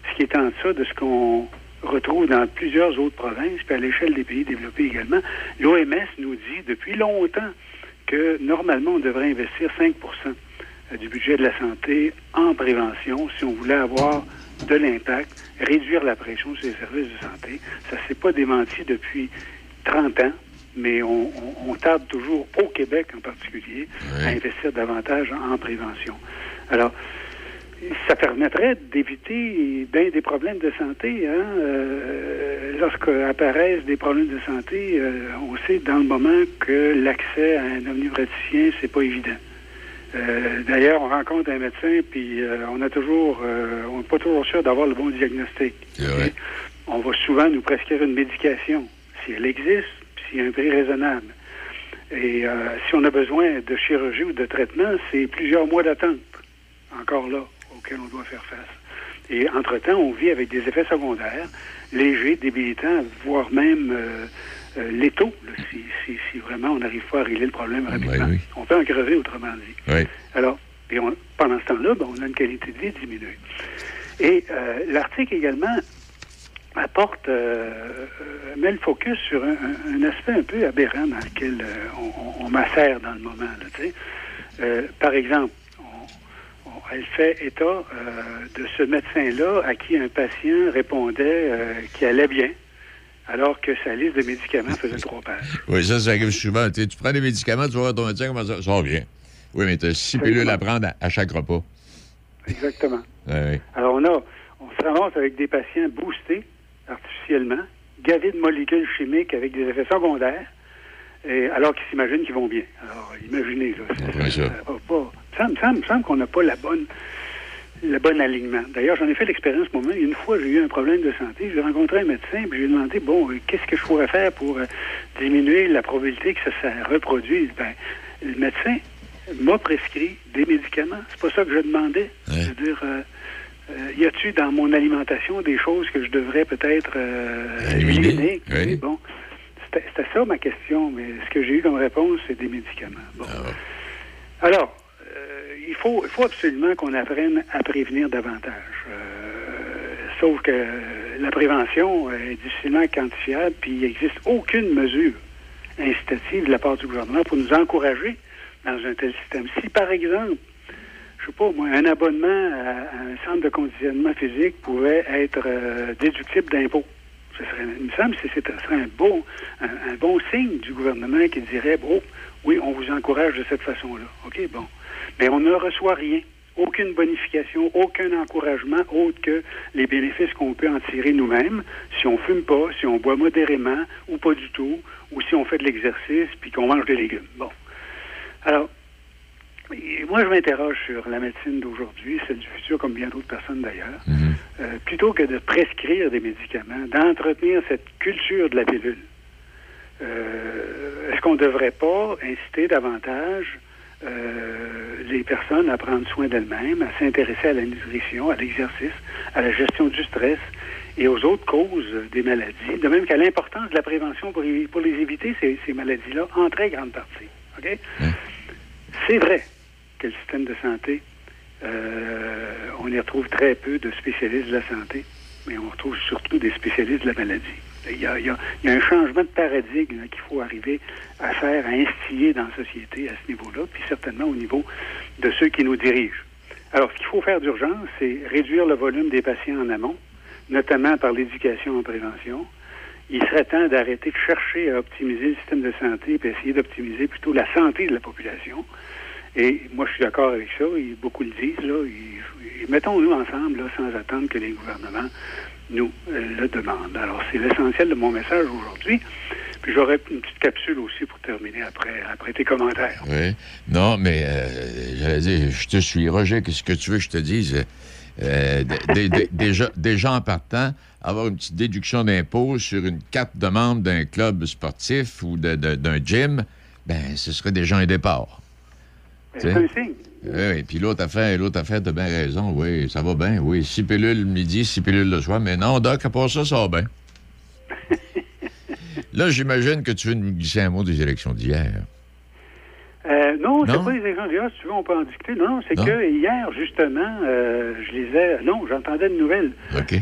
ce qui est en deçà de ce qu'on retrouve dans plusieurs autres provinces, puis à l'échelle des pays développés également. L'OMS nous dit depuis longtemps que normalement, on devrait investir 5% du budget de la santé en prévention si on voulait avoir de l'impact, réduire la pression sur les services de santé. Ça ne s'est pas démenti depuis 30 ans, mais on, on- on tarde toujours, au Québec en particulier, à investir davantage en prévention. Alors, ça permettrait d'éviter bien des problèmes de santé. Hein? Euh, lorsque apparaissent des problèmes de santé, euh, on sait dans le moment que l'accès à un omnipraticien, c'est pas évident. Euh, D'ailleurs, on rencontre un médecin, puis on a toujours, on n'est pas toujours sûr d'avoir le bon diagnostic. On va souvent nous prescrire une médication, si elle existe, puis s'il y a un prix raisonnable. Et si on a besoin de chirurgie ou de traitement, c'est plusieurs mois d'attente, encore là, auxquels on doit faire face. Et entre-temps, on vit avec des effets secondaires, légers, débilitants, voire même euh, euh, létaux, là, si, si, si vraiment on n'arrive pas à régler le problème rapidement. On peut en crever, autrement dit. Oui. Alors, et on- pendant ce temps-là, ben, on a une qualité de vie diminuée. Et euh, l'article également apporte, met le focus sur un, un- un aspect un peu aberrant dans lequel on, on, on macère dans le moment. Là, par exemple, elle fait état euh, de ce médecin-là à qui un patient répondait euh, qu'il allait bien, alors que sa liste de médicaments faisait trois pages. Oui, ça, ça arrive souvent. Tu prends des médicaments, tu vas voir ton médecin, comment ça, ça bien. Oui, mais tu as six pilules à prendre à, à chaque repas. Exactement. Oui, oui. Alors, on, a, on se ramasse avec des patients boostés artificiellement, gavés de molécules chimiques avec des effets secondaires, et, alors qu'ils s'imaginent qu'ils vont bien. Alors, imaginez, là. ça. ça. Ça me semble, semble qu'on n'a pas la bonne, le bon alignement. D'ailleurs, j'en ai fait l'expérience moi-même. Une fois, j'ai eu un problème de santé. J'ai rencontré un médecin, puis j'ai demandé, bon, euh, qu'est-ce que je pourrais faire pour euh, diminuer la probabilité que ça se reproduise? Ben, le médecin m'a prescrit des médicaments. C'est pas ça que je demandais. C'est-à-dire, euh, euh, y a-tu dans mon alimentation des choses que je devrais peut-être euh, éliminer? Oui. Bon, c'était ça ma question, mais ce que j'ai eu comme réponse, c'est des médicaments. Bon. Alors, euh, il, faut, il faut absolument qu'on apprenne à prévenir davantage. Euh, sauf que la prévention est difficilement quantifiable, puis il n'existe aucune mesure incitative de la part du gouvernement pour nous encourager dans un tel système. Si, par exemple, je sais pas, moi, un abonnement à, à un centre de conditionnement physique pouvait être euh, déductible d'impôt. Ce serait, il me semble que ce serait un un bon signe du gouvernement qui dirait, bon, oui, on vous encourage de cette façon-là. OK, bon. Mais on ne reçoit rien. Aucune bonification, aucun encouragement autre que les bénéfices qu'on peut en tirer nous-mêmes si on fume pas, si on boit modérément ou pas du tout, ou si on fait de l'exercice puis qu'on mange des légumes. Bon. Alors, et moi, je m'interroge sur la médecine d'aujourd'hui, celle du futur, comme bien d'autres personnes d'ailleurs. Euh, plutôt que de prescrire des médicaments, d'entretenir cette culture de la pilule, euh, est-ce qu'on ne devrait pas inciter davantage euh, les personnes à prendre soin d'elles-mêmes, à s'intéresser à la nutrition, à l'exercice, à la gestion du stress et aux autres causes des maladies, de même qu'à l'importance de la prévention pour, les éviter, ces, ces maladies-là, en très grande partie. OK? C'est vrai le système de santé, euh, on y retrouve très peu de spécialistes de la santé, mais on retrouve surtout des spécialistes de la maladie. Il y a, un changement de paradigme qu'il faut arriver à faire, à instiller dans la société à ce niveau-là, puis certainement au niveau de ceux qui nous dirigent. Alors, ce qu'il faut faire d'urgence, c'est réduire le volume des patients en amont, notamment par l'éducation en prévention. Il serait temps d'arrêter de chercher à optimiser le système de santé et essayer d'optimiser plutôt la santé de la population. Et moi, je suis d'accord avec ça. Et beaucoup le disent. Là, Et- et Mettons-nous ensemble là, sans attendre que les gouvernements nous euh, le demandent. Alors, c'est l'essentiel de mon message aujourd'hui. Puis j'aurai une petite capsule aussi pour terminer après, après tes commentaires. Oui. Non, mais euh, j'allais dire, je te suis. Roger, qu'est-ce que tu veux que je te dise? Euh, déjà, déjà en partant, avoir une petite déduction d'impôt sur une carte de membre d'un club sportif ou d'un gym, ben, ce serait déjà un départ. C'est un signe. Oui, puis l'autre affaire, l'autre affaire, t'as bien raison, oui, ça va bien, oui. Six pilules le midi, six pilules le soir, mais non, Doc, à part ça, ça va bien. Là, j'imagine que tu veux nous glisser un mot des élections d'hier. Euh, non, c'est pas les exemples d'hier, si tu veux, on peut en discuter. Non, non, c'est que hier, justement, euh, je lisais, non, j'entendais une nouvelle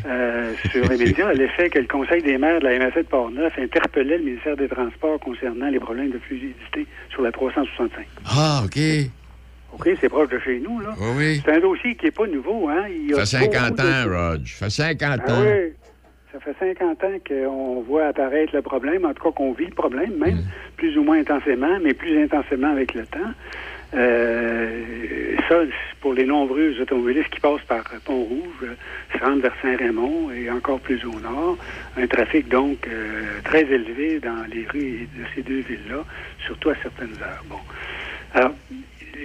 euh, sur les médias, l'effet que le Conseil des maires de la MSA de Portneuf interpellait le ministère des Transports concernant les problèmes de fluidité sur la 365. Ah, OK. OK, c'est proche de chez nous, là. Oui, oui. C'est un dossier qui n'est pas nouveau, hein. Il Ça fait 50 beaucoup ans, de- Rog. Ça fait 50 Ah ans. oui. Ça fait 50 ans qu'on voit apparaître le problème, en tout cas qu'on vit le problème, même Mm. plus ou moins intensément, mais plus intensément avec le temps. Euh, ça, pour les nombreux automobilistes qui passent par Pont-Rouge, euh, se rendent vers Saint-Raymond et encore plus au nord. Un trafic donc euh, très élevé dans les rues de ces deux villes-là, surtout à certaines heures. Bon. Alors,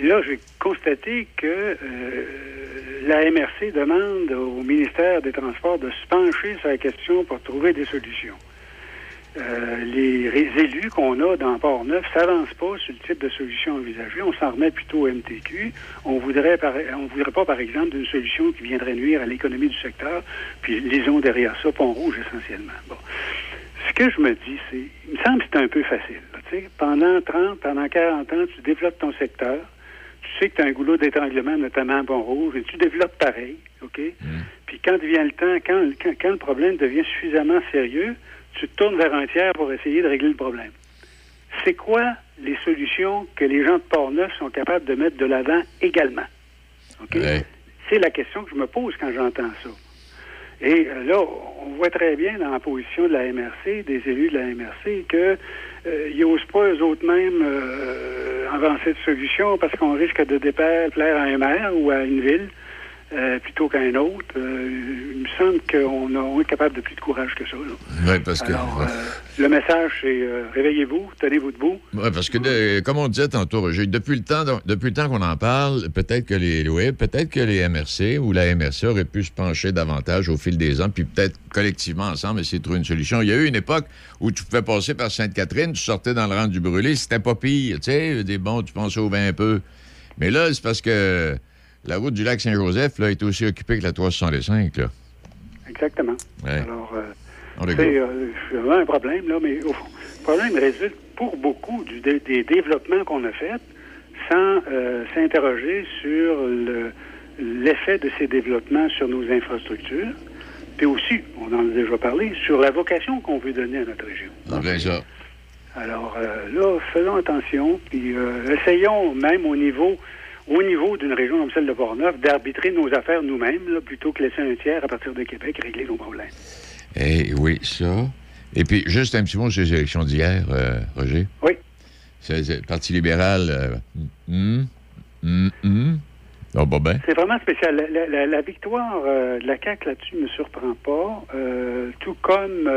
là, j'ai constaté que euh, la MRC demande au ministère des Transports de se pencher sur la question pour trouver des solutions. Euh, les élus qu'on a dans Port-Neuf s'avancent pas sur le type de solution envisagée. On s'en remet plutôt au MTQ. On voudrait, par, voudrait pas, par exemple, d'une solution qui viendrait nuire à l'économie du secteur, puis lisons derrière ça Pont-Rouge essentiellement. Ce que je me dis, c'est, il me semble que c'est un peu facile. pendant 30, pendant 40 ans, tu développes ton secteur. Tu sais que tu as un goulot d'étranglement, notamment à Pont-Rouge, et tu développes pareil, OK? Puis quand vient le temps, quand, quand, quand le problème devient suffisamment sérieux, tu te tournes vers un tiers pour essayer de régler le problème. C'est quoi les solutions que les gens de Port-Neuf sont capables de mettre de l'avant également? OK? C'est la question que je me pose quand j'entends ça. Et euh, là, on voit très bien dans la position de la MRC, des élus de la MRC, que euh, ils n'osent pas eux autres mêmes euh, avancer de solution parce qu'on risque de déplaire plaire à un maire ou à une ville euh, plutôt qu'à un autre. Euh, il me semble qu'on est capable de plus de courage que ça. là. Oui, parce que. Euh, le message, c'est réveillez-vous, tenez-vous debout. Ouais, parce que, de- comme on disait tantôt, Roger, depuis le temps, depuis le temps qu'on en parle, peut-être que les oui, peut-être que les MRC ou la MRC auraient pu se pencher davantage au fil des ans, puis peut-être collectivement ensemble essayer de trouver une solution. Il y a eu une époque où tu pouvais passer par Sainte-Catherine, tu sortais dans le rang du brûlé, c'était pas pire, tu sais, des bons, tu pensais au vin un peu. Mais là, c'est parce que la route du lac Saint-Joseph là, est aussi occupée que la 365. Là. Exactement. Ouais. Alors, euh, c'est euh, vraiment un problème, là, mais au fond, le problème résulte pour beaucoup du dé- des développements qu'on a faits sans euh, s'interroger sur le- l'effet de ces développements sur nos infrastructures, puis aussi, on en a déjà parlé, sur la vocation qu'on veut donner à notre région. C'est bien ça. Alors euh, là, faisons attention, puis euh, essayons même au niveau au niveau d'une région comme celle de Portneuf, d'arbitrer nos affaires nous-mêmes, plutôt que laisser un tiers à partir de Québec régler nos problèmes. Eh oui, ça. Et puis, juste un petit mot sur les élections d'hier, euh, Roger. Oui. Le Parti libéral. euh. Ah, bah ben. C'est vraiment spécial. La, la- la- la victoire euh, de la CAQ là-dessus ne me surprend pas, euh, tout comme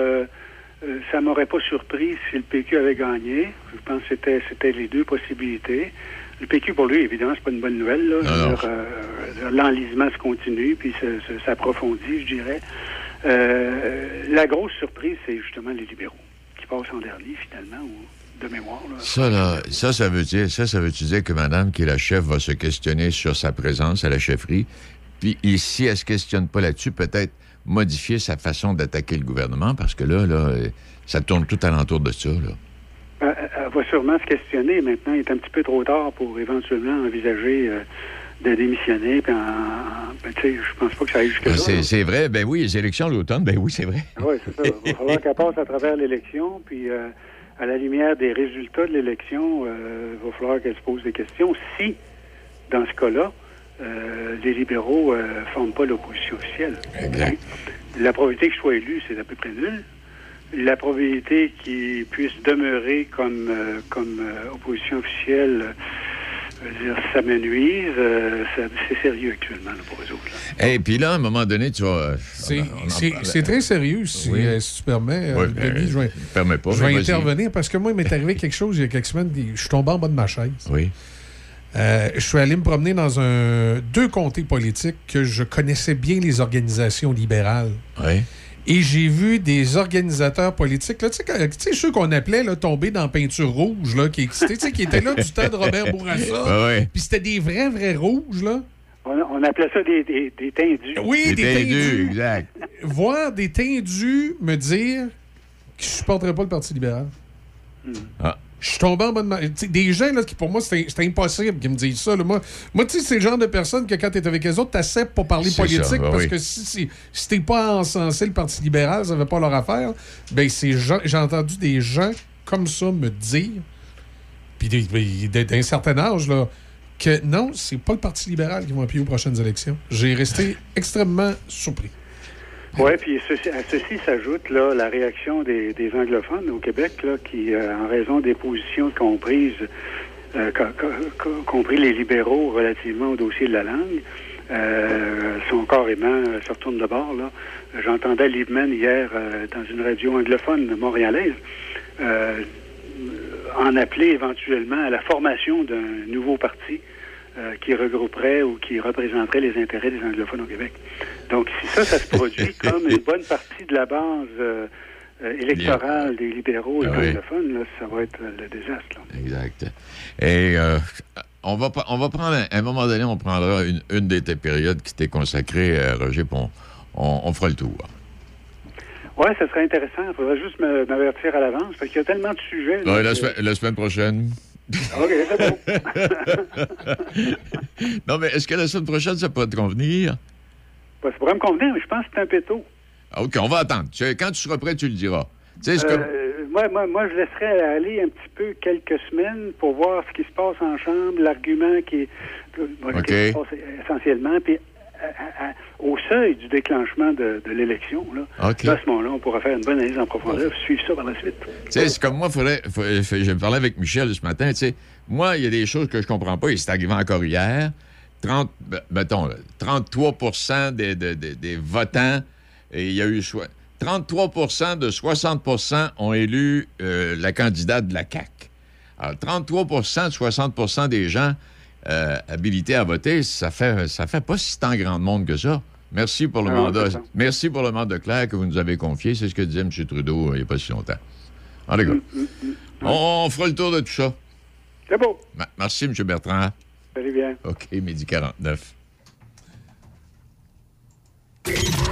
ça m'aurait pas surpris si le PQ avait gagné. Je pense que c'était les deux possibilités. Le PQ, pour lui, évidemment, c'est pas une bonne nouvelle. Euh, l'enlisement se continue, puis s'approfondit, je dirais. Euh, la grosse surprise, c'est justement les libéraux, qui passent en dernier, finalement, ou de mémoire. là. Ça, là, ça, ça veut dire, ça, ça veut dire que madame, qui est la chef, va se questionner sur sa présence à la chefferie? Puis, si elle se questionne pas là-dessus, peut-être modifier sa façon d'attaquer le gouvernement, parce que là, là, ça tourne tout alentour de ça, là. Elle, elle va sûrement se questionner. Maintenant, il est un petit peu trop tard pour éventuellement envisager euh, de démissionner. Puis, en, en- ben, je pense pas que ça aille jusque-là. Ah, C'est vrai, ben oui, les élections l'automne, ben oui, c'est vrai. Oui, c'est ça. Il va falloir qu'elle passe à travers l'élection, puis euh, à la lumière des résultats de l'élection, euh, il va falloir qu'elle se pose des questions. Si, dans ce cas-là, euh, les libéraux ne forment pas l'opposition officielle. Exact. La probabilité que je sois élu, c'est à peu près nul. La probabilité qu'il puisse demeurer comme, euh, comme euh, opposition officielle, euh, dire, ça me nuise. euh, ça- c'est sérieux actuellement là, pour eux autres. là. Et puis là, à un moment donné, tu vas. C'est- très sérieux, si, Oui. euh, si tu permets. Oui, euh, ben, Denis, je vais, permets pas, je vais intervenir parce que moi, il m'est arrivé quelque chose il y a quelques semaines. Je suis tombé en bas de ma chaise. Oui. Euh, je suis allé me promener dans un, deux comtés politiques que je connaissais bien les organisations libérales. Oui. Et j'ai vu des organisateurs politiques, là, tu sais, quand- tu sais, ceux qu'on appelait là, tomber dans peinture rouge, là, qui, existaient, étaient là du temps de Robert Bourassa. Ouais. Puis c'était des vrais, vrais rouges, là. On, on appelait ça des, des, des tendus. Oui, des, tendus. exact. Voir des tendus me dire que je supporterais pas le Parti libéral. Ah. Je suis tombé en sais, Des gens, là, qui pour moi, c'était impossible qu'ils me disent ça. là. Moi, moi tu sais, c'est le genre de personnes que quand tu es avec les autres, tu pas parler politique ça, parce oui. que si, si, si t'es pas encensé le Parti libéral, ça ne pas leur affaire. Ben, j'ai entendu des gens comme ça me dire, puis des- d'un certain âge, là, que non, c'est pas le Parti libéral qui va appuyer aux prochaines élections. J'ai resté extrêmement surpris. Oui, puis ceci- à ceci s'ajoute là, la réaction des, anglophones au Québec là, qui, euh, en raison des positions qu'ont prises, euh, les libéraux relativement au dossier de la langue, euh, sont carrément, euh, se retournent de bord. J'entendais Liebman hier dans une radio anglophone montréalaise en appeler éventuellement à la formation d'un nouveau parti euh, qui regrouperait ou qui représenterait les intérêts des anglophones au Québec. Donc, si ça, ça se produit comme une bonne partie de la base euh, euh, électorale des libéraux et Ah oui. anglophones, là, ça va être le désastre. là. Exact. Et on, va, on va prendre, un- à un moment donné, on prendra une, une de tes périodes qui t'est consacrée, euh, Roger, puis on, on- on fera le tour. Oui, ça serait intéressant. Il faudrait juste m'avertir à l'avance parce qu'il y a tellement de sujets. Ouais, la semaine prochaine. OK, c'est bon. non, mais est-ce que la semaine prochaine, ça peut te convenir? Ben, ça pourrait me convenir, mais je pense que c'est un peu tôt. Ah, OK, on va attendre. Quand tu seras prêt, tu le diras. Tu sais, c'est comme... Euh, moi, moi, moi, je laisserais aller un petit peu quelques semaines pour voir ce qui se passe en chambre, l'argument qui est bon, OK. qui se passe essentiellement, puis à- à- à- au seuil du déclenchement de, de l'élection, là, à ce moment-là, on pourra faire une bonne analyse en profondeur, suivre ça par la suite. Tu sais, c'est comme moi, faudrait, je parlais avec Michel ce matin, tu sais, moi, il y a des choses que je comprends pas, et c'est arrivé encore hier. 30, ben, mettons, là, 33 des, des- des- des votants, et il y a eu soi- 33% de 60% ont élu euh, la candidate de la CAQ. Alors, 33% de 60% des gens euh, habilités à voter, ça fait, ça fait pas si tant grand monde que ça. Merci pour le Ah, mandat. Merci pour le mandat clair que vous nous avez confié. C'est ce que disait M. Trudeau euh, il n'y a pas si longtemps. En tout cas, on, on fera le tour de tout ça. C'est beau. Ma- Merci, M. Bertrand. Salut bien. OK, midi 49.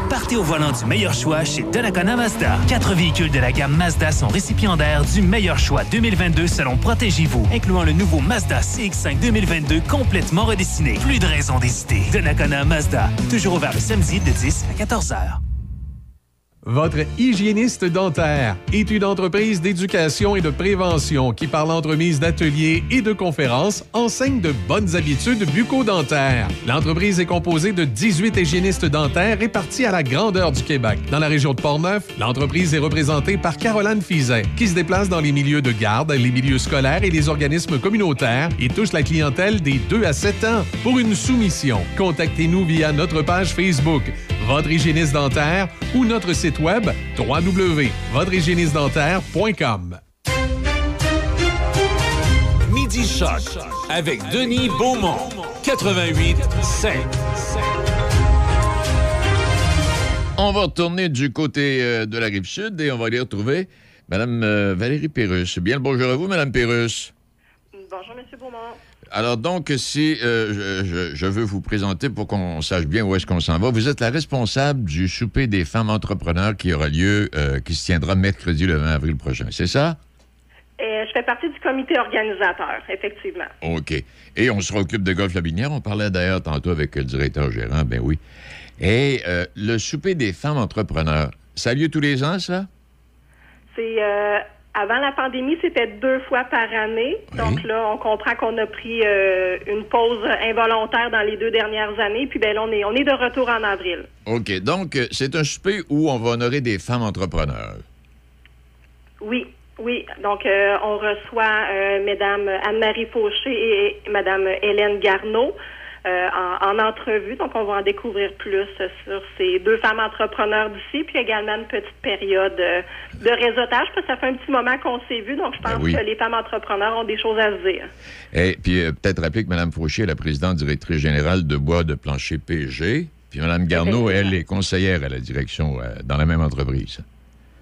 Partez au volant du meilleur choix chez Donnacona Mazda. Quatre véhicules de la gamme Mazda sont récipiendaires du meilleur choix 2022 selon Protégez-vous, incluant le nouveau Mazda CX-5 2022 complètement redessiné. Plus de raison d'hésiter. Donnacona Mazda, toujours ouvert le samedi de 10 à 14 heures. Votre hygiéniste dentaire est une entreprise d'éducation et de prévention qui, par l'entremise d'ateliers et de conférences, enseigne de bonnes habitudes bucco-dentaires. L'entreprise est composée de 18 hygiénistes dentaires répartis à la grandeur du Québec. Dans la région de Portneuf, l'entreprise est représentée par Caroline Fizet, qui se déplace dans les milieux de garde, les milieux scolaires et les organismes communautaires et touche la clientèle des 2 à 7 ans. Pour une soumission, contactez-nous via notre page Facebook, Votre hygiéniste dentaire ou notre site web www.votrehygiénistedentaire.com. Midi Choc avec Denis Beaumont. 88 5. On va retourner du côté euh, de la rive sud et on va aller retrouver Mme euh, Valérie Pérusse. Bien le bonjour à vous, Mme Pérusse. Bonjour, M. Beaumont. Alors donc, si euh, je, veux vous présenter pour qu'on sache bien où est-ce qu'on s'en va, vous êtes la responsable du souper des femmes entrepreneurs qui aura lieu, euh, qui se tiendra mercredi le 20 avril prochain. C'est ça? Euh, je fais partie du comité organisateur, effectivement. OK. Et on au club de golf La Binière. On parlait d'ailleurs tantôt avec le directeur gérant. Ben oui. Et le souper des femmes entrepreneurs, ça a lieu tous les ans, ça? C'est Avant la pandémie, c'était deux fois par année. Donc là, on comprend qu'on a pris euh, une pause involontaire dans les deux dernières années. Puis ben là, on est, on est de retour en avril. OK. Donc, euh, c'est un souper où on va honorer des femmes entrepreneurs. Oui, oui. Donc, euh, on reçoit euh, Mesdames Anne-Marie Fauché et Madame Hélène Garneau euh, en, en entrevue. Donc, on va en découvrir plus sur ces deux femmes entrepreneurs d'ici, puis également une petite période euh, de réseautage, parce que ça fait un petit moment qu'on s'est vu. Donc, je pense Ben oui. que les femmes entrepreneurs ont des choses à se dire. Et puis, euh, peut-être rappeler que Mme Fauché est la présidente directrice générale de Bois de Plancher PG. Puis Mme Garneau, elle, est conseillère à la direction euh, dans la même entreprise.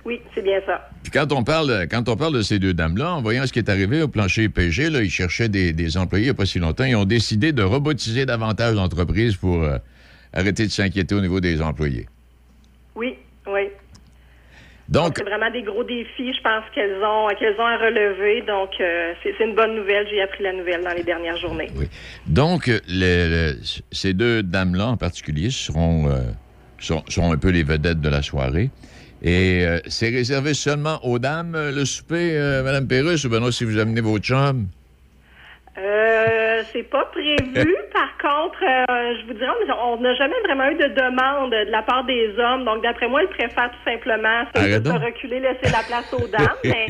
Oui, c'est bien ça. Puis quand on parle, quand on parle de ces deux dames-là, en voyant ce qui est arrivé au plancher PG, là, ils cherchaient des, des employés il n'y a pas si longtemps. Ils ont décidé de robotiser davantage l'entreprise pour euh, arrêter de s'inquiéter au niveau des employés. Oui, oui. Donc, c'est vraiment des gros défis, je pense qu'elles ont qu'elles ont à relever. Donc, euh, c'est une bonne nouvelle. J'ai appris la nouvelle dans les dernières journées. donc le- le- ces deux dames-là en particulier seront, euh, sont, sont un peu les vedettes de la soirée. Et euh, c'est réservé seulement aux dames, euh, le souper, euh, Mme Pérusse, ou Benoît, si vous amenez vos chums? Euh, c'est pas prévu. Par contre, euh, je vous dirais, on n'a jamais vraiment eu de demande de la part des hommes. Donc, d'après moi, ils préfèrent tout simplement se, reculer, laisser la place aux dames. Mais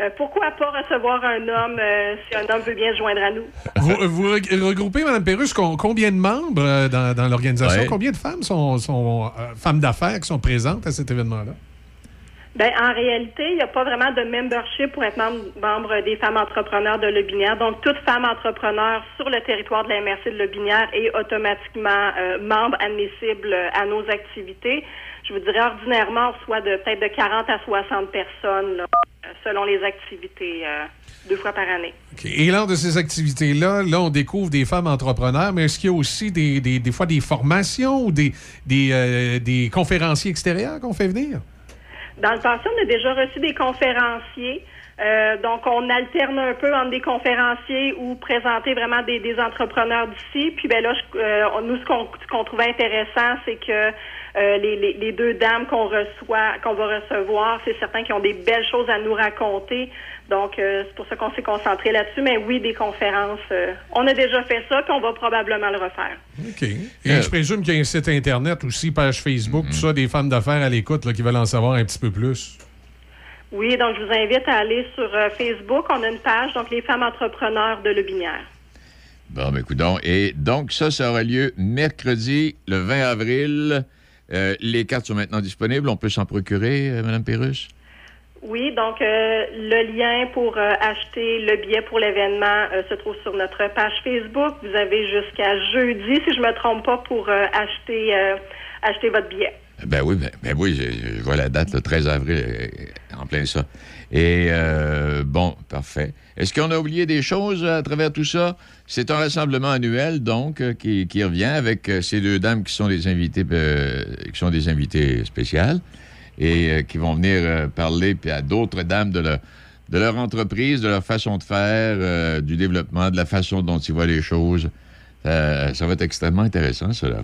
euh, pourquoi pas recevoir un homme euh, si un homme veut bien se joindre à nous? Vous, vous reg- regroupez, Mme Pérusse, com- combien de membres euh, dans, dans l'organisation? Ouais. Combien de femmes sont, sont, euh, femmes d'affaires qui sont présentes à cet événement-là? Ben, en réalité, il n'y a pas vraiment de membership pour être membre, membre des femmes entrepreneurs de Lobinière. Donc, toute femme entrepreneur sur le territoire de la MRC de Lobinière est automatiquement euh, membre admissible à nos activités. Je vous dirais, ordinairement, on reçoit de peut-être de 40 à 60 personnes euh, selon les activités euh, deux fois par année. Et lors de ces activités-là, là, on découvre des femmes entrepreneurs, mais est-ce qu'il y a aussi des, des, des fois des formations ou des, des, euh, des conférenciers extérieurs qu'on fait venir? Dans le passé, on a déjà reçu des conférenciers. Euh, donc, on alterne un peu entre des conférenciers ou présenter vraiment des, entrepreneurs d'ici. Puis, ben là, je- euh, nous, ce qu'on trouvait intéressant, c'est que euh, les, deux dames qu'on reçoit, qu'on va recevoir, c'est certain qu'ils ont des belles choses à nous raconter. Donc, euh, c'est pour ça qu'on s'est concentré là-dessus. Mais oui, des conférences. euh, on a déjà fait ça, puis on va probablement le refaire. OK. Et je présume qu'il y a un site Internet aussi, page Facebook, tout ça, des femmes d'affaires à l'écoute là, qui veulent en savoir un petit peu plus. Oui, donc je vous invite à aller sur euh, Facebook. On a une page, donc les femmes entrepreneurs de Lobinière. Bon, ben, coudonc. Et donc, ça, ça aura lieu mercredi, le 20 avril. Euh, les cartes sont maintenant disponibles. On peut s'en procurer, euh, Mme Pérusse? Oui, donc euh, le lien pour euh, acheter le billet pour l'événement euh, se trouve sur notre page Facebook. Vous avez jusqu'à jeudi, si je me trompe pas, pour acheter acheter votre billet. Ben oui, ben, ben oui, je, vois la date, le 13 avril, en plein ça. Et bon, parfait. Est-ce qu'on a oublié des choses à travers tout ça? C'est un rassemblement annuel, donc, qui, revient avec ces deux dames qui sont des invités, qui sont des invités spéciales et euh, qui vont venir euh, parler puis à d'autres dames de leur, de leur entreprise, de leur façon de faire, euh, du développement, de la façon dont ils voient les choses. Euh, ça va être extrêmement intéressant, cela.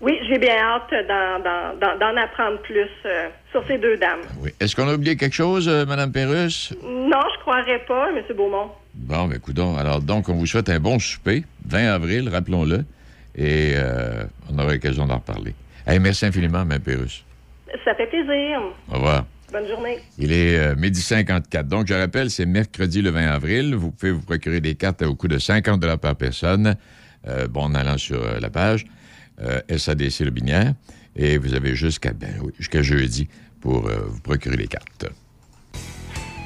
Oui, j'ai bien hâte d'en, apprendre plus euh, sur ces deux dames. Oui. Est-ce qu'on a oublié quelque chose, Mme Pérusse? Non, je croirais pas, M. Beaumont. Bon, ben, coudonc. Alors, donc, on vous souhaite un bon souper, 20 avril, rappelons-le, et on aura l'occasion d'en reparler. Hey, merci infiniment, Mme Pérusse. Ça fait plaisir. Au revoir. Bonne journée. Il est euh, midi 54. Donc, je rappelle, c'est mercredi le 20 avril. Vous pouvez vous procurer des cartes au coût de 50 par personne, euh, bon, en allant sur euh, la page euh, SADC Le Binière. Et vous avez jusqu'à ben, oui, jusqu'à jeudi pour vous procurer les cartes.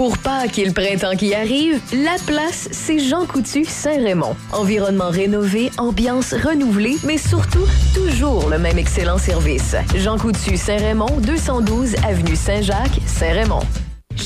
Pour Pâques et le printemps qui arrive, la place, c'est Jean Coutu Saint-Raymond. Environnement rénové, ambiance renouvelée, mais surtout, toujours le même excellent service. Jean Coutu Saint-Raymond, 212 Avenue Saint-Jacques, Saint-Raymond.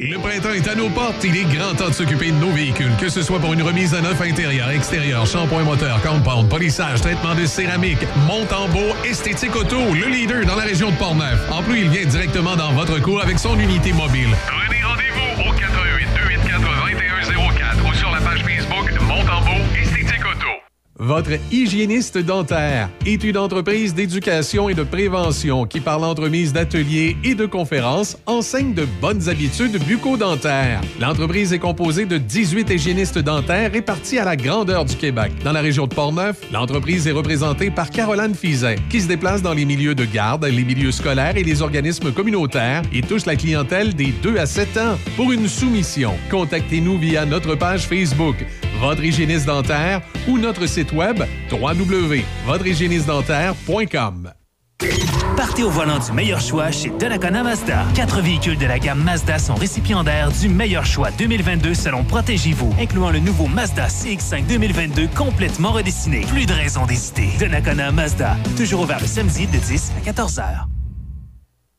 Le printemps est à nos portes. Il est grand temps de s'occuper de nos véhicules, que ce soit pour une remise à neuf intérieur, extérieur, shampoing moteur, compound, polissage, traitement de céramique, monte en beau, esthétique auto, le leader dans la région de Portneuf. En plus, il vient directement dans votre cours avec son unité mobile. Votre hygiéniste dentaire est une entreprise d'éducation et de prévention qui, par l'entremise d'ateliers et de conférences, enseigne de bonnes habitudes bucco-dentaires. L'entreprise est composée de 18 hygiénistes dentaires répartis à la grandeur du Québec. Dans la région de Portneuf, l'entreprise est représentée par Caroline Fizet, qui se déplace dans les milieux de garde, les milieux scolaires et les organismes communautaires et touche la clientèle des 2 à 7 ans. Pour une soumission, contactez-nous via notre page Facebook, Votre hygiéniste dentaire ou notre site web www.votrehygiénistedentaire.com. Partez au volant du meilleur choix chez Donnacona Mazda. Quatre véhicules de la gamme Mazda sont récipiendaires du meilleur choix 2022 selon Protégez-vous, incluant le nouveau Mazda CX-5 2022 complètement redessiné. Plus de raison d'hésiter. Donnacona Mazda, toujours ouvert le samedi de 10 à 14 heures.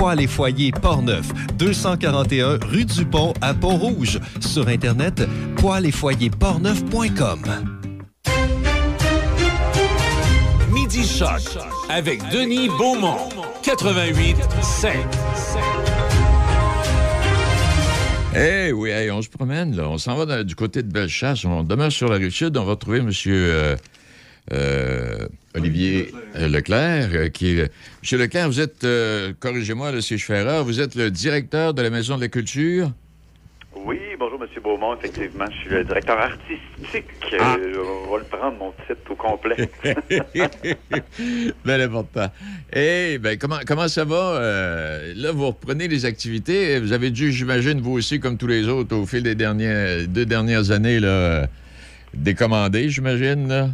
Poêles et foyers Portneuf, 241 rue du Pont à Pont-Rouge. Sur Internet, poêles et foyers portneuf.com. Midi Choc avec Denis Beaumont. 88 5. Eh oui, hey, on se promène, là. On s'en va dans- du côté de Bellechasse. On demeure sur la rive sud. On va retrouver M. euh, Leclerc, euh, qui est... Monsieur Leclerc, vous êtes, euh, corrigez-moi si je fais erreur, vous êtes le directeur de la Maison de la Culture? Oui, bonjour, M. Beaumont. Effectivement, je suis le directeur artistique. Ah. Euh, on va le prendre, mon titre au complet. Bien important. Eh, ben, comment, comment ça va? Euh, là, vous reprenez les activités. Vous avez dû, j'imagine, vous aussi, comme tous les autres, au fil des dernières, deux dernières années, là, euh, décommander, j'imagine.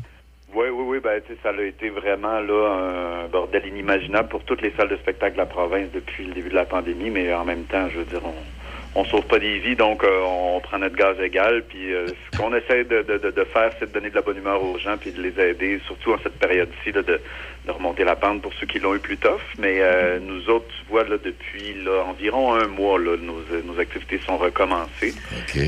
Oui, oui, oui. Ben, ça a été vraiment un bordel inimaginable pour toutes les salles de spectacle de la province depuis le début de la pandémie. Mais en même temps, je veux dire, on on sauve pas des vies, donc euh, on prend notre gaz égal. Puis euh, ce qu'on essaie de, de, de- de faire, c'est de donner de la bonne humeur aux gens, puis de les aider, surtout en cette période-ci, de, de remonter la pente pour ceux qui l'ont eu plus tough. Mais euh, nous autres, tu vois, là, depuis là, environ un mois, là, nos, nos activités sont recommencées.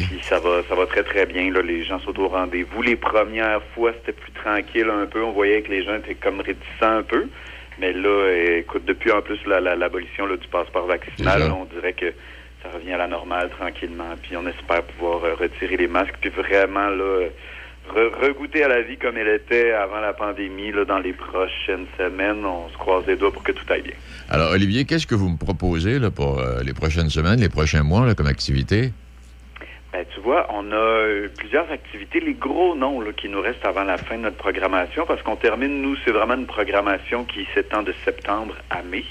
Puis ça va, ça va très très bien. Là. Les gens sont au rendez-vous. Les premières fois, c'était plus tranquille un peu. On voyait que les gens étaient comme réticents un peu. Mais là, euh, écoute, depuis en plus la- la- l'abolition là, du passeport vaccinal, on dirait que revient à la normale tranquillement. Puis on espère pouvoir euh, retirer les masques, puis vraiment là, re- regoûter à la vie comme elle était avant la pandémie. Là, dans les prochaines semaines, on se croise les doigts pour que tout aille bien. Alors, Olivier, qu'est-ce que vous me proposez là, pour euh, les prochaines semaines, les prochains mois là, comme activité? Ben, tu vois, on a euh, plusieurs activités, les gros noms là, qui nous restent avant la fin de notre programmation, parce qu'on termine, nous, c'est vraiment une programmation qui s'étend de septembre à mai.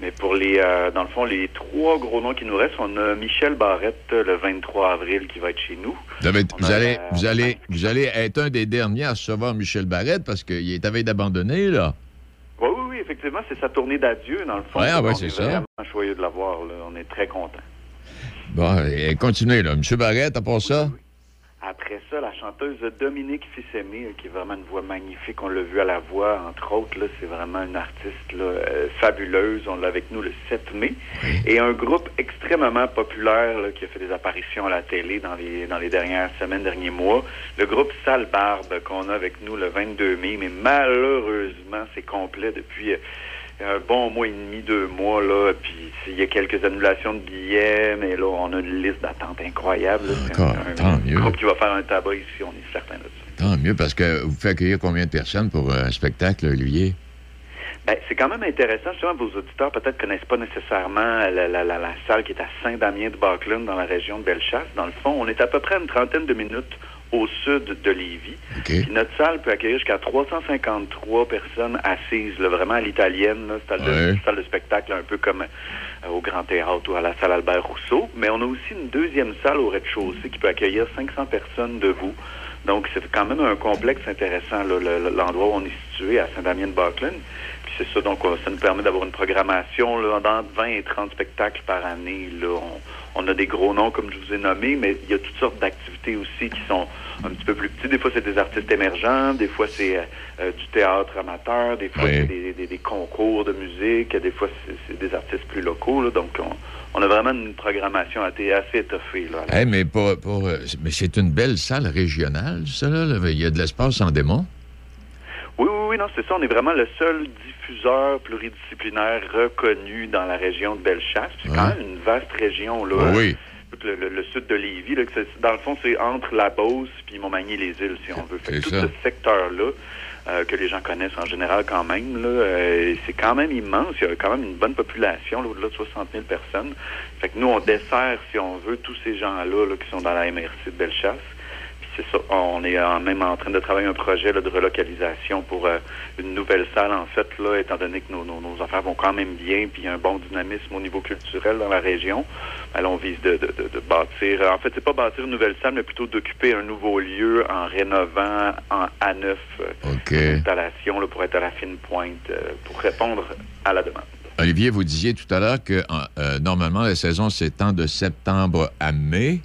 Mais pour les, euh, dans le fond, les trois gros noms qui nous restent, on a Michel Barrette euh, le 23 avril qui va être chez nous. Vous, avez- On vous a, allez, euh, vous, allez, vous allez être un des derniers à recevoir Michel Barrette parce qu'il est à veille d'abandonner, là. Oui, oui, oui, effectivement, c'est sa tournée d'adieu, dans le fond. Ouais, ah ouais, on c'est est ça. vraiment joyeux de l'avoir, là. On est très contents. Bon, et continuez, là. Monsieur Barrette, à part ça? Après ça, la chanteuse Dominique Fils-Aimé, euh, qui est vraiment une voix magnifique, on l'a vu à la voix, entre autres, là, c'est vraiment une artiste là, euh, fabuleuse. On l'a avec nous le 7 mai. Et un groupe extrêmement populaire là, qui a fait des apparitions à la télé dans les, dans les dernières semaines, derniers mois. Le groupe Sale Barbe qu'on a avec nous le 22 mai, mais malheureusement, c'est complet depuis... un bon mois et demi, deux mois, là, puis il y a quelques annulations de billets, mais là, on a une liste d'attente incroyable. C'est un, un tant mieux. groupe qui va faire un tabac ici, on est certain de ça. Tant mieux, parce que vous faites accueillir combien de personnes pour euh, un spectacle, Olivier? Ben, c'est quand même intéressant. Justement, vos auditeurs peut-être connaissent pas nécessairement la, la, la, la salle qui est à Saint-Damien de Baclune dans la région de Bellechasse. Dans le fond, on est à peu près une trentaine de minutes au sud de Lévis. Puis notre salle peut accueillir jusqu'à 353 personnes assises, là, vraiment à l'italienne, salle, de, salle de spectacle un peu comme euh, au Grand Théâtre ou à la salle Albert Rousseau. Mais on a aussi une deuxième salle au rez-de-chaussée qui peut accueillir 500 personnes debout. Donc c'est quand même un complexe intéressant, l'endroit où on est situé à Saint-Damien-de-Baclune. Puis c'est ça, donc ça nous permet d'avoir une programmation là, d'entre 20 et 30 spectacles par année. Là. On, on a des gros noms, comme je vous ai nommés, mais il y a toutes sortes d'activités aussi qui sont un petit peu plus petits. Des fois, c'est des artistes émergents, des fois, c'est euh, euh, du théâtre amateur, des fois, Oui. c'est des, des- des concours de musique, des fois, c'est, c'est des artistes plus locaux. là. Donc, on, on a vraiment une programmation assez, assez étoffée. Là, Hey, mais pour, pour, euh, mais c'est une belle salle régionale, ça, là. Il y a de l'espace en démon. Oui, oui, oui, non, c'est ça. On est vraiment le seul diffuseur pluridisciplinaire reconnu dans la région de Bellechasse. C'est quand même une vaste région, là. Oui. Tout Le, le- le sud de Lévis, là, dans le fond, c'est entre la Beauce puis Montmagny-les-Îles, si on veut. Fait tout ça. ce secteur-là, euh, que les gens connaissent en général quand même, euh, c'est quand même immense. Il y a quand même une bonne population, là, au-delà de 60 000 personnes. Fait que nous, on dessert, si on veut, tous ces gens-là là, qui sont dans la MRC de Bellechasse. Puis c'est ça, on est en- même en train de travailler un projet là, de relocalisation pour euh, une nouvelle salle, en fait, là, étant donné que nos, nos, nos affaires vont quand même bien, puis il y a un bon dynamisme au niveau culturel dans la région. Alors, on vise de, de, de, de bâtir, en fait, c'est pas bâtir une nouvelle salle, mais plutôt d'occuper un nouveau lieu en rénovant en A9 euh, une installation là, pour être à la fine pointe, euh, pour répondre à la demande. Olivier, vous disiez tout à l'heure que en- euh, normalement, la saison s'étend de septembre à mai.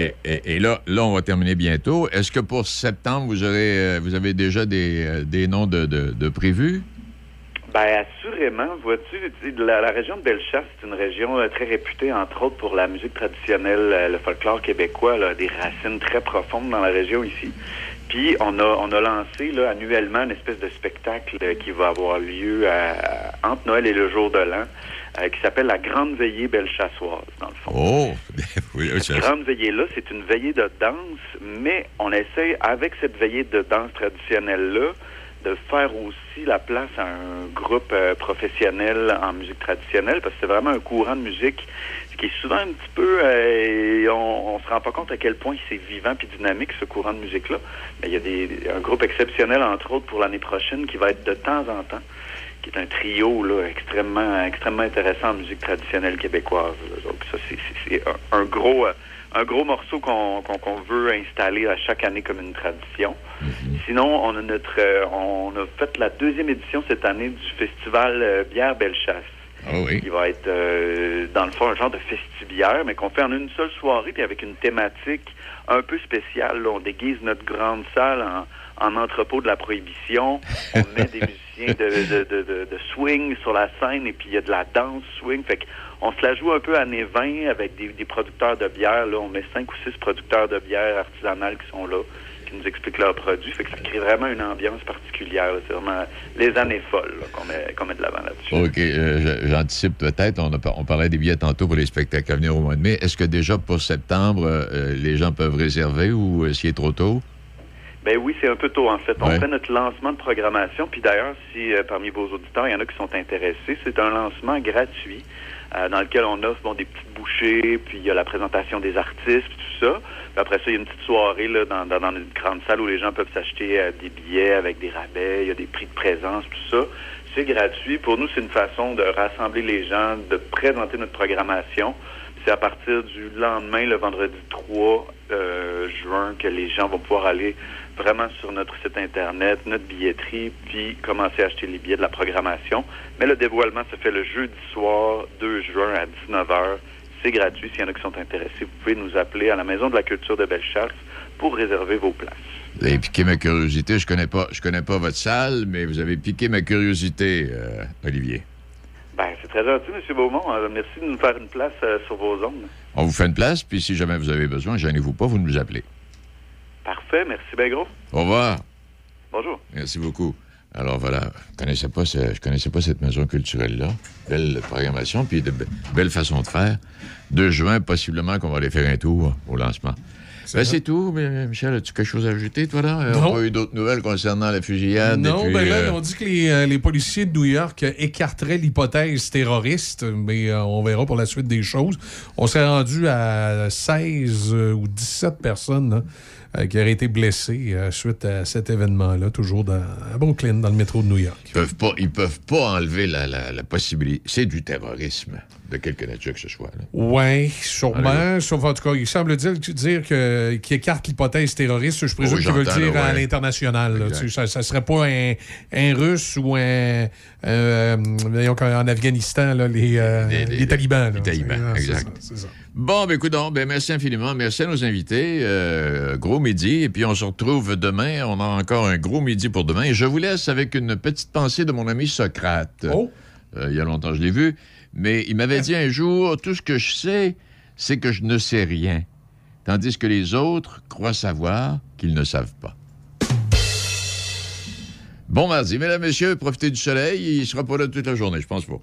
Et, et- et là, là, on va terminer bientôt. Est-ce que pour septembre, vous aurez, euh, vous avez déjà des, euh, des noms de, de- de prévus? Ben assurément, vois-tu, la, la région de Bellechasse, c'est une région euh, très réputée, entre autres, pour la musique traditionnelle, euh, le folklore québécois, là, des racines très profondes dans la région ici. Puis on a on a lancé là, annuellement une espèce de spectacle euh, qui va avoir lieu à- à- entre Noël et le jour de l'an, euh, qui s'appelle la Grande Veillée Belchassoise, dans le fond. Oh! oui, Cette grande veillée-là, c'est une veillée de danse, mais on essaie, avec cette veillée de danse traditionnelle-là, de faire aussi la place à un groupe euh, professionnel en musique traditionnelle, parce que c'est vraiment un courant de musique qui est souvent un petit peu... euh, on, on se rend pas compte à quel point c'est vivant puis dynamique, ce courant de musique-là. Mais il y a des, un groupe exceptionnel, entre autres, pour l'année prochaine, qui va être de temps en temps qui est un trio là, extrêmement, extrêmement intéressant en musique traditionnelle québécoise. là. Donc ça, c'est- un, un gros, euh, un gros morceau qu'on veut installer à chaque année comme une tradition. Sinon, on a notre, euh, on a fait la deuxième édition cette année du festival euh, Bière Bellechasse. Qui va être, euh, dans le fond, un genre de festibière, mais qu'on fait en une seule soirée, puis avec une thématique un peu spéciale. là. On déguise notre grande salle en, en entrepôt de la prohibition. On met des musiciens de, de, de, de- de swing sur la scène, et puis il y a de la danse swing. Fait on se la joue un peu nez 20 avec des, des producteurs de bière. Là. On met cinq ou six producteurs de bière artisanales qui sont là, qui nous expliquent leurs produits. Fait que ça crée vraiment une ambiance particulière. C'est vraiment les années folles qu'on met, de l'avant là-dessus. OK, euh, j'anticipe peut-être. On, parlait des billets tantôt pour les spectacles à venir au mois de mai. Est-ce que déjà pour septembre, euh, les gens peuvent réserver ou est-ce qu'il est trop tôt? Ben oui, c'est un peu tôt en fait. On Ouais. fait notre lancement de programmation. Puis d'ailleurs, si euh, parmi vos auditeurs, il y en a qui sont intéressés, c'est un lancement gratuit euh, dans lequel on offre bon, des petites bouchées, puis il y a la présentation des artistes, puis tout ça. Puis après ça, il y a une petite soirée là, dans, dans, dans une grande salle où les gens peuvent s'acheter euh, des billets avec des rabais, il y a des prix de présence, tout ça. C'est gratuit. Pour nous, c'est une façon de rassembler les gens, de présenter notre programmation. C'est à partir du lendemain, le vendredi 3 euh, juin, que les gens vont pouvoir aller vraiment sur notre site Internet, notre billetterie, puis commencer à acheter les billets de la programmation. Mais le dévoilement se fait le jeudi soir, 2 juin à 19h. C'est gratuit. S'il y en a qui sont intéressés, vous pouvez nous appeler à la Maison de la Culture de Bellechasse pour réserver vos places. Vous avez piqué ma curiosité. Je connais pas, je connais pas votre salle, mais vous avez piqué ma curiosité, euh, Olivier. Ben, c'est très gentil, M. Beaumont. Euh, merci de nous faire une place euh, sur vos ondes. On vous fait une place, puis si jamais vous avez besoin, gênez-vous pas, vous nous appelez. Parfait. Merci bien gros. Au revoir. Bonjour. Merci beaucoup. Alors voilà, je connaissais pas ce- je connaissais pas cette maison culturelle-là. Belle programmation, puis de be- belle façon de faire. 2 juin, possiblement qu'on va aller faire un tour au lancement. Ben, c'est tout. Mais, Michel, as-tu quelque chose à ajouter, toi, là? On n'a pas eu d'autres nouvelles concernant la fusillade. Non, puis, ben là, euh, on dit que les, euh, les policiers de New York euh, écarteraient l'hypothèse terroriste, mais euh, on verra pour la suite des choses. On s'est rendu à 16 euh, ou 17 personnes là, euh, qui auraient été blessées euh, suite à cet événement-là, toujours dans, à Brooklyn, dans le métro de New York. Ils peuvent pas, ils peuvent pas enlever la, la- la possibilité. C'est du terrorisme, de quelque nature que ce soit. Oui, sûrement. Sauf en tout cas, il semble dire, dire que, qu'il écarte l'hypothèse terroriste. Je présume Oui, qu'il veut dire à l'international. Tu sais, Ça, ça serait pas un, un Russe ou un. euh, en Afghanistan, là, les, euh, les, talibans. là. Les talibans, c'est exact. c'est ça. Bon, ben écoute, donc, ben, merci infiniment. Merci à nos invités. Euh, gros midi. Et puis, on se retrouve demain. On a encore un gros midi pour demain. Et je vous laisse avec une petite pensée de mon ami Socrate. Oh! Euh, il y a longtemps, je l'ai vu. Mais il m'avait dit un jour Tout ce que je sais, c'est que je ne sais rien. Tandis que les autres croient savoir qu'ils ne savent pas. Bon mardi, mesdames, messieurs, profitez du soleil. Il sera pas là toute la journée, je pense pas.